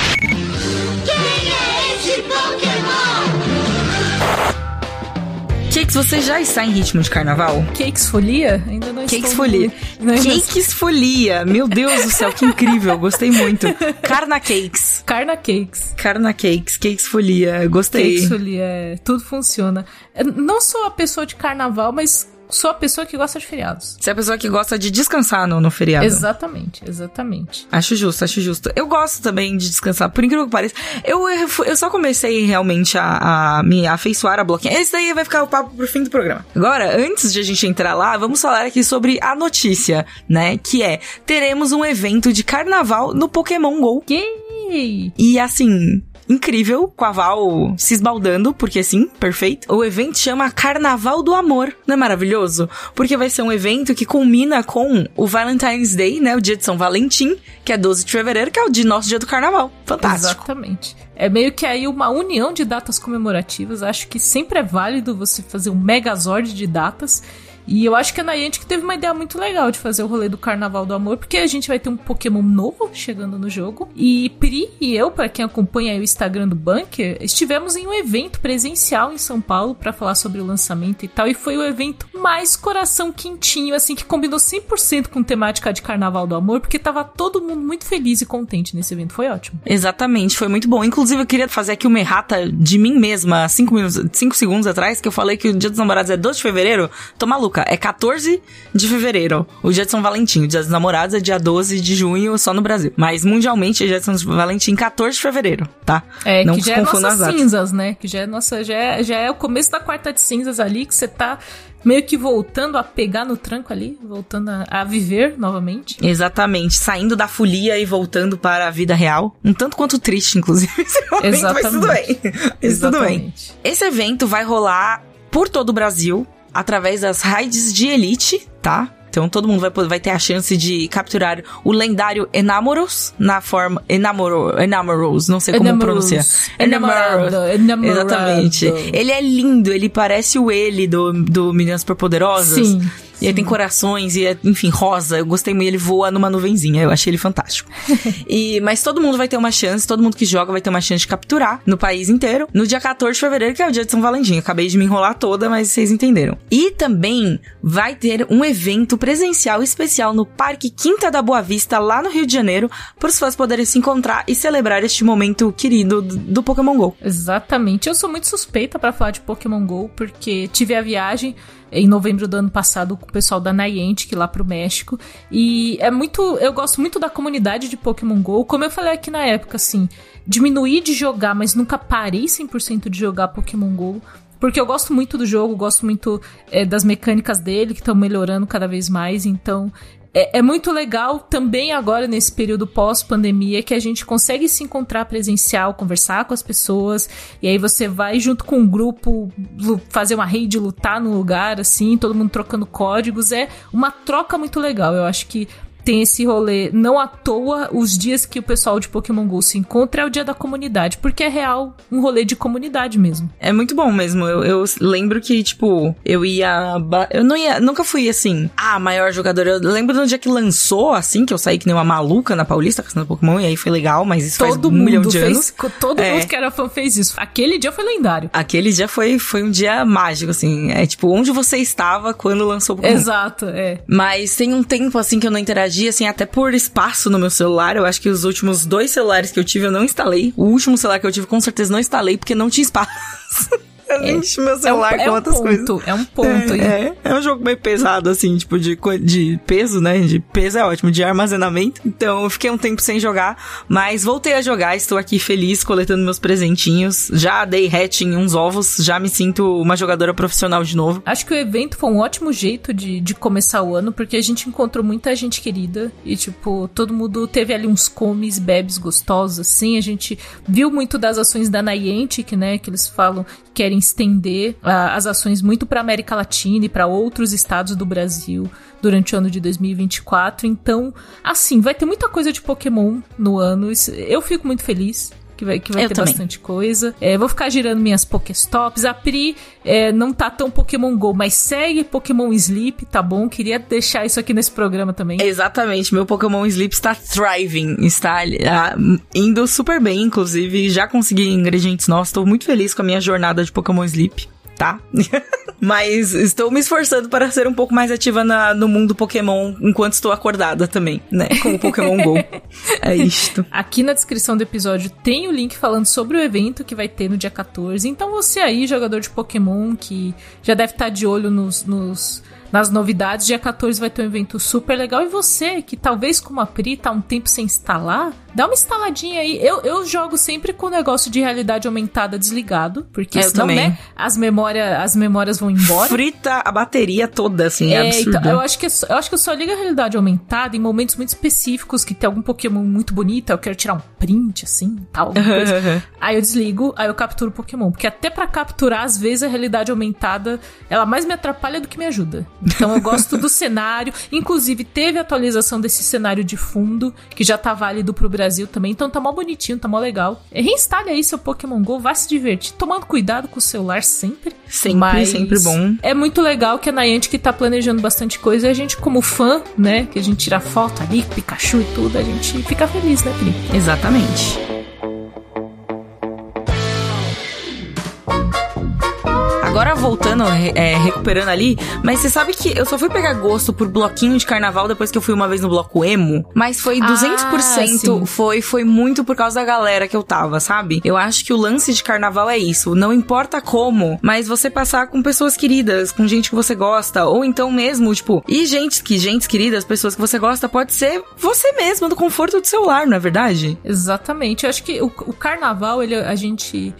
Cakes, você já está em ritmo de carnaval? Cakes Folia? Ainda Cakes estou Folia. Não, ainda- Cakes Folia. Meu Deus do céu, que incrível. Gostei muito. [laughs] Carna Cakes. Carna Cakes. Carna Cakes. Cakes Folia. Gostei. Cakes Folia, é, tudo funciona. Eu não sou a pessoa de carnaval, mas sou a pessoa que gosta de feriados. Você é a pessoa que gosta de descansar no, no feriado. Exatamente, exatamente. Acho justo, acho justo. Eu gosto também de descansar, por incrível que pareça. Eu, eu, eu só comecei realmente a, a me afeiçoar a bloquinha. Esse daí vai ficar o papo pro fim do programa. Agora, antes de a gente entrar lá, vamos falar aqui sobre a notícia, né? Que é, teremos um evento de carnaval no Pokémon GO. Yay! E assim, incrível, com a Val se esbaldando, porque sim, perfeito. O evento chama Carnaval do Amor. Não é maravilhoso? Porque vai ser um evento que culmina com o Valentine's Day, né? O dia de São Valentim, que é 12 de fevereiro, que é o nosso dia do carnaval. Fantástico. Exatamente. É meio que aí uma união de datas comemorativas. Acho que sempre é válido você fazer um megazord de datas. E eu acho que a Niantic teve uma ideia muito legal de fazer o rolê do Carnaval do Amor, porque a gente vai ter um Pokémon novo chegando no jogo. E Pri e eu, pra quem acompanha o Instagram do Bunker, estivemos em um evento presencial em São Paulo pra falar sobre o lançamento e tal. E foi o evento mais coração quentinho, assim, que combinou 100% com temática de Carnaval do Amor, porque tava todo mundo muito feliz e contente nesse evento. Foi ótimo. Exatamente, foi muito bom. Inclusive, eu queria fazer aqui uma errata de mim mesma, 5 minutos, cinco segundos atrás, que eu falei que o dia dos namorados é 12 de fevereiro. Tô maluca, é 14 de fevereiro. O dia de São Valentim. O dia dos namorados é dia 12 de junho, só no Brasil. Mas mundialmente é dia de São Valentim, 14 de fevereiro, tá? É, Não que já é nossas cinzas, né? Que já é nossa, já é, já é o começo da quarta de cinzas ali, que você tá meio que voltando a pegar no tranco ali, voltando a, a viver novamente. Exatamente, saindo da folia e voltando para a vida real. Um tanto quanto triste, inclusive, [laughs] esse momento, Exatamente. mas tudo bem. Mas tudo bem. Exatamente. Esse evento vai rolar por todo o Brasil, através das raids de elite, tá? Então todo mundo vai, vai ter a chance de capturar o lendário Enamoros na forma. Enamoro, Enamoros, não sei como Enamoros. pronunciar. Enamorado, enamorado. Exatamente. Ele é lindo, ele parece o ele do, do Meninas Superpoderosas. Sim. E aí tem corações e é, enfim, rosa. Eu gostei muito, ele voa numa nuvenzinha. Eu achei ele fantástico. [laughs] e, mas todo mundo vai ter uma chance, todo mundo que joga vai ter uma chance de capturar no país inteiro. No dia 14 de fevereiro, que é o dia de São Valentim. Eu acabei de me enrolar toda, mas vocês entenderam. E também vai ter um evento presencial especial no Parque Quinta da Boa Vista, lá no Rio de Janeiro, para os fãs poderem se encontrar e celebrar este momento querido do, do Pokémon GO. Exatamente. Eu sou muito suspeita pra falar de Pokémon GO, porque tive a viagem em novembro do ano passado com o pessoal da Niantic lá pro México. E é muito. Eu gosto muito da comunidade de Pokémon GO. Como eu falei aqui na época, assim, diminuí de jogar, mas nunca parei 100% de jogar Pokémon GO. Porque eu gosto muito do jogo, gosto muito é, das mecânicas dele, que estão melhorando cada vez mais. Então, é, é muito legal também agora nesse período pós-pandemia que a gente consegue se encontrar presencial, conversar com as pessoas, e aí você vai junto com um grupo fazer uma raid, lutar no lugar, assim, todo mundo trocando códigos. É uma troca muito legal. Eu acho que tem esse rolê não à toa os dias que o pessoal de Pokémon GO se encontra é o dia da comunidade, porque é real um rolê de comunidade mesmo. É muito bom mesmo. Eu, eu lembro que, tipo, eu ia. Eu não ia. Nunca fui assim, ah, maior jogador. Eu lembro no dia que lançou, assim, que eu saí que nem uma maluca na Paulista caçando Pokémon, e aí foi legal, mas isso Todo faz um mundo milhão de fez, anos. todo É. mundo que era fã fez isso. Aquele dia foi lendário. Aquele dia foi, foi um dia mágico, assim. É tipo, onde você estava quando lançou o Pokémon. Exato, é. Mas tem um tempo, assim, que eu não interagi, assim, até por espaço no meu celular. Eu acho que os últimos dois celulares que eu tive eu não instalei. O último celular que eu tive, com certeza, não instalei, porque não tinha espaço. [laughs] Eu nem enchi meu É um, celular é com um outras coisas. ponto, é um ponto. É, é, é um jogo meio pesado, assim, tipo, de, de peso, né? De peso é ótimo, de armazenamento. Então, eu fiquei um tempo sem jogar, mas voltei a jogar, estou aqui feliz, coletando meus presentinhos. Já dei hatch em uns ovos, já me sinto uma jogadora profissional de novo. Acho que o evento foi um ótimo jeito de, de começar o ano, porque a gente encontrou muita gente querida e, tipo, todo mundo teve ali uns comes, bebes gostosos, assim. A gente viu muito das ações da Niantic, né, que eles falam que querem estender ah, as ações muito pra América Latina e pra outros estados do Brasil durante o ano de 2024. Então, assim, vai ter muita coisa de Pokémon no ano. Eu fico muito feliz. Que vai, que vai Eu ter também. bastante coisa. É, vou ficar girando minhas Pokéstops. A Pri é, não tá tão Pokémon GO, mas segue Pokémon Sleep, tá bom? Queria deixar isso aqui nesse programa também. Exatamente, meu Pokémon Sleep está thriving, está ah, indo super bem, inclusive já consegui ingredientes novos, estou muito feliz com a minha jornada de Pokémon Sleep, tá? [laughs] Mas estou me esforçando para ser um pouco mais ativa na- no mundo Pokémon enquanto estou acordada também, né? Com o Pokémon GO. [laughs] É isto. Aqui na descrição do episódio tem o link falando sobre o evento que vai ter no dia 14. Então você aí, jogador de Pokémon, que já deve estar de olho nos, nos- nas novidades, dia 14 vai ter um evento super legal. E você, que talvez como a Pri tá um tempo sem instalar, dá uma instaladinha aí. Eu, eu jogo sempre com o negócio de realidade aumentada desligado, porque Eu senão, também. né, as, memória, as memórias vão embora. Frita a bateria toda, assim, é, É, absurdo. então, eu acho que eu só- eu acho que eu só ligo a realidade aumentada em momentos muito específicos que tem algum Pokémon muito bonito, eu quero tirar um print assim, tal, alguma coisa. [laughs] Aí eu desligo, aí eu capturo o Pokémon, porque até pra capturar às vezes a realidade aumentada, ela mais me atrapalha do que me ajuda. Então eu gosto do cenário, inclusive teve atualização desse cenário de fundo, que já tá válido pro Brasil também, então tá mó bonitinho, tá mó legal. É, Reinstale aí seu Pokémon GO, vai se divertir, tomando cuidado com o celular sempre. Sempre, mas sempre bom. É muito legal que a Niantic tá planejando bastante coisa e a gente, como fã, né, que a gente tira foto ali, Pikachu e tudo, a gente fica feliz, né, Pri? Exatamente. Voltando, é, recuperando ali, mas você sabe que eu só fui pegar gosto por bloquinho de carnaval depois que eu fui uma vez no bloco emo, mas foi Ah, 200%, sim. foi foi muito por causa da galera que eu tava, sabe? Eu acho que o lance de carnaval é isso, não importa como, mas você passar com pessoas queridas, com gente que você gosta, ou então mesmo, tipo, e gente que gente queridas, pessoas que você gosta, pode ser você mesmo, no conforto do celular, não é verdade? Exatamente. Eu acho que o, o carnaval, ele, a gente.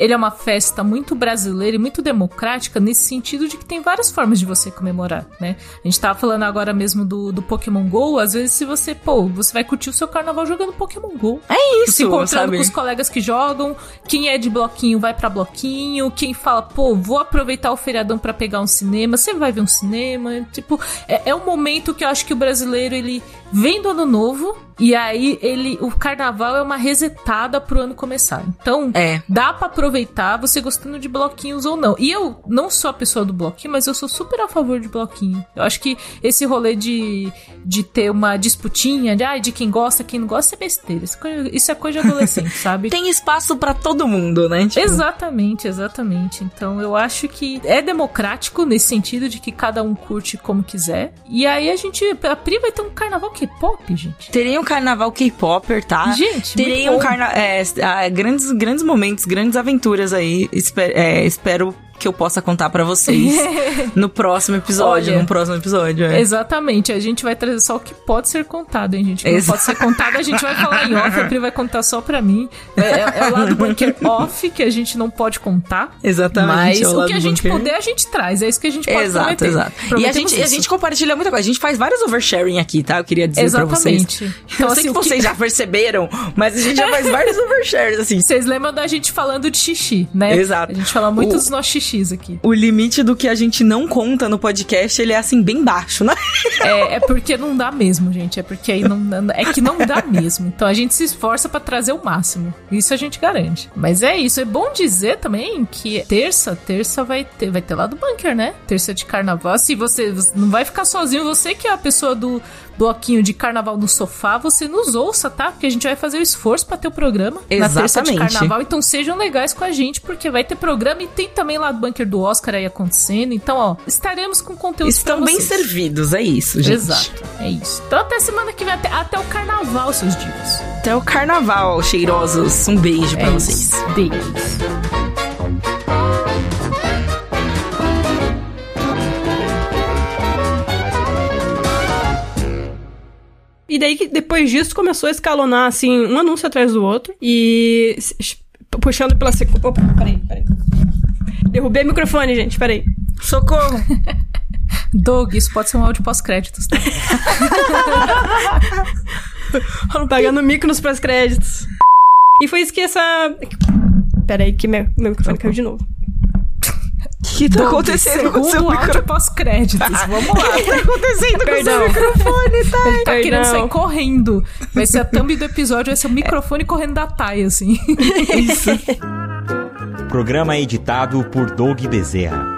Ele é uma festa muito brasileira e muito democrática nesse sentido de que tem várias formas de você comemorar, né? A gente tava falando agora mesmo do, do Pokémon GO, às vezes se você, pô, você vai curtir o seu carnaval jogando Pokémon GO. É isso, Se encontrando com os colegas que jogam, quem é de bloquinho vai pra bloquinho, quem fala, pô, vou aproveitar o feriadão pra pegar um cinema, você vai ver um cinema, tipo, é, é um momento que eu acho que o brasileiro, ele vem do ano novo, e aí ele, o carnaval é uma resetada pro ano começar. Então, É. dá pra aproveitar você gostando de bloquinhos ou não. E eu não sou a pessoa do bloquinho, mas eu sou super a favor de bloquinho. Eu acho que esse rolê de, de ter uma disputinha, de, ai, de quem gosta, quem não gosta, é besteira. Isso é coisa, é coisa de adolescente, [laughs] sabe? Tem espaço pra todo mundo, né? Tipo, Exatamente, exatamente. Então eu acho que é democrático nesse sentido de que cada um curte como quiser. E aí a gente. A Pri vai ter um carnaval K-pop, gente. Terei um carnaval K-Popper, tá? Gente, Terei um carnaval. É, ah, grandes, grandes momentos, grandes aventuras aí. É, espero que eu possa contar pra vocês [laughs] no próximo episódio. Olha, no próximo episódio. É. Exatamente, a gente vai trazer só o que pode ser contado, hein, gente? O que não pode ser contado, a gente vai falar em off, a Pri vai contar só pra mim. É, é, é o lado bunker off que a gente não pode contar. Exatamente. Mas é o o que a gente bunker. puder, a gente traz. É isso que a gente pode Exato, prometer. exato. E a gente, a gente compartilha muita coisa. A gente faz vários oversharing aqui, tá? Eu queria dizer pra vocês. Exatamente. Eu Então, sei assim, que o que- vocês já perceberam, mas a gente já faz [laughs] vários overshares, assim. Vocês lembram da gente falando de xixi, né? Exato. A gente fala muito O- dos nossos aqui. O limite do que a gente não conta no podcast, ele é assim, bem baixo, né? [laughs] É, é porque não dá mesmo, gente. É porque aí não, é que não dá mesmo. Então a gente se esforça pra trazer o máximo. Isso a gente garante. Mas é isso. É bom dizer também que terça, terça vai ter, vai ter lá do bunker, né? Terça de carnaval. Se você, você não vai ficar sozinho, você que é a pessoa do bloquinho de carnaval no sofá, você nos ouça, tá? Porque a gente vai fazer o esforço pra ter o programa na terça de Exatamente. carnaval. Então sejam legais com a gente, porque vai ter programa e tem também lá do bunker do Oscar aí acontecendo. Então, ó, estaremos com conteúdo Estão bem servidos, é isso, gente. Exato, é isso. Então até semana que vem, até, até o carnaval, seus divos. Até o carnaval, cheirosos. Um beijo pra É vocês. isso. Beijos. E daí, que depois disso, começou a escalonar, assim, um anúncio atrás do outro. E puxando pela sequência... Opa, peraí, peraí. Derrubei o microfone, gente, peraí. Socorro! [laughs] Doug, isso pode ser um áudio pós-créditos, tá? [laughs] Pagando mico nos pós-créditos. E foi isso que essa... Peraí, que meu, meu microfone caiu de novo. O [laughs] que tá acontecendo com o seu microfone? pós-créditos. Vamos lá. O que tá acontecendo com o Perdão. seu microfone, tá? Ele tá querendo Perdão. sair correndo. Vai ser a thumb do episódio, vai ser o microfone correndo da Thay, assim. [laughs] Isso. Programa editado por Doug Bezerra.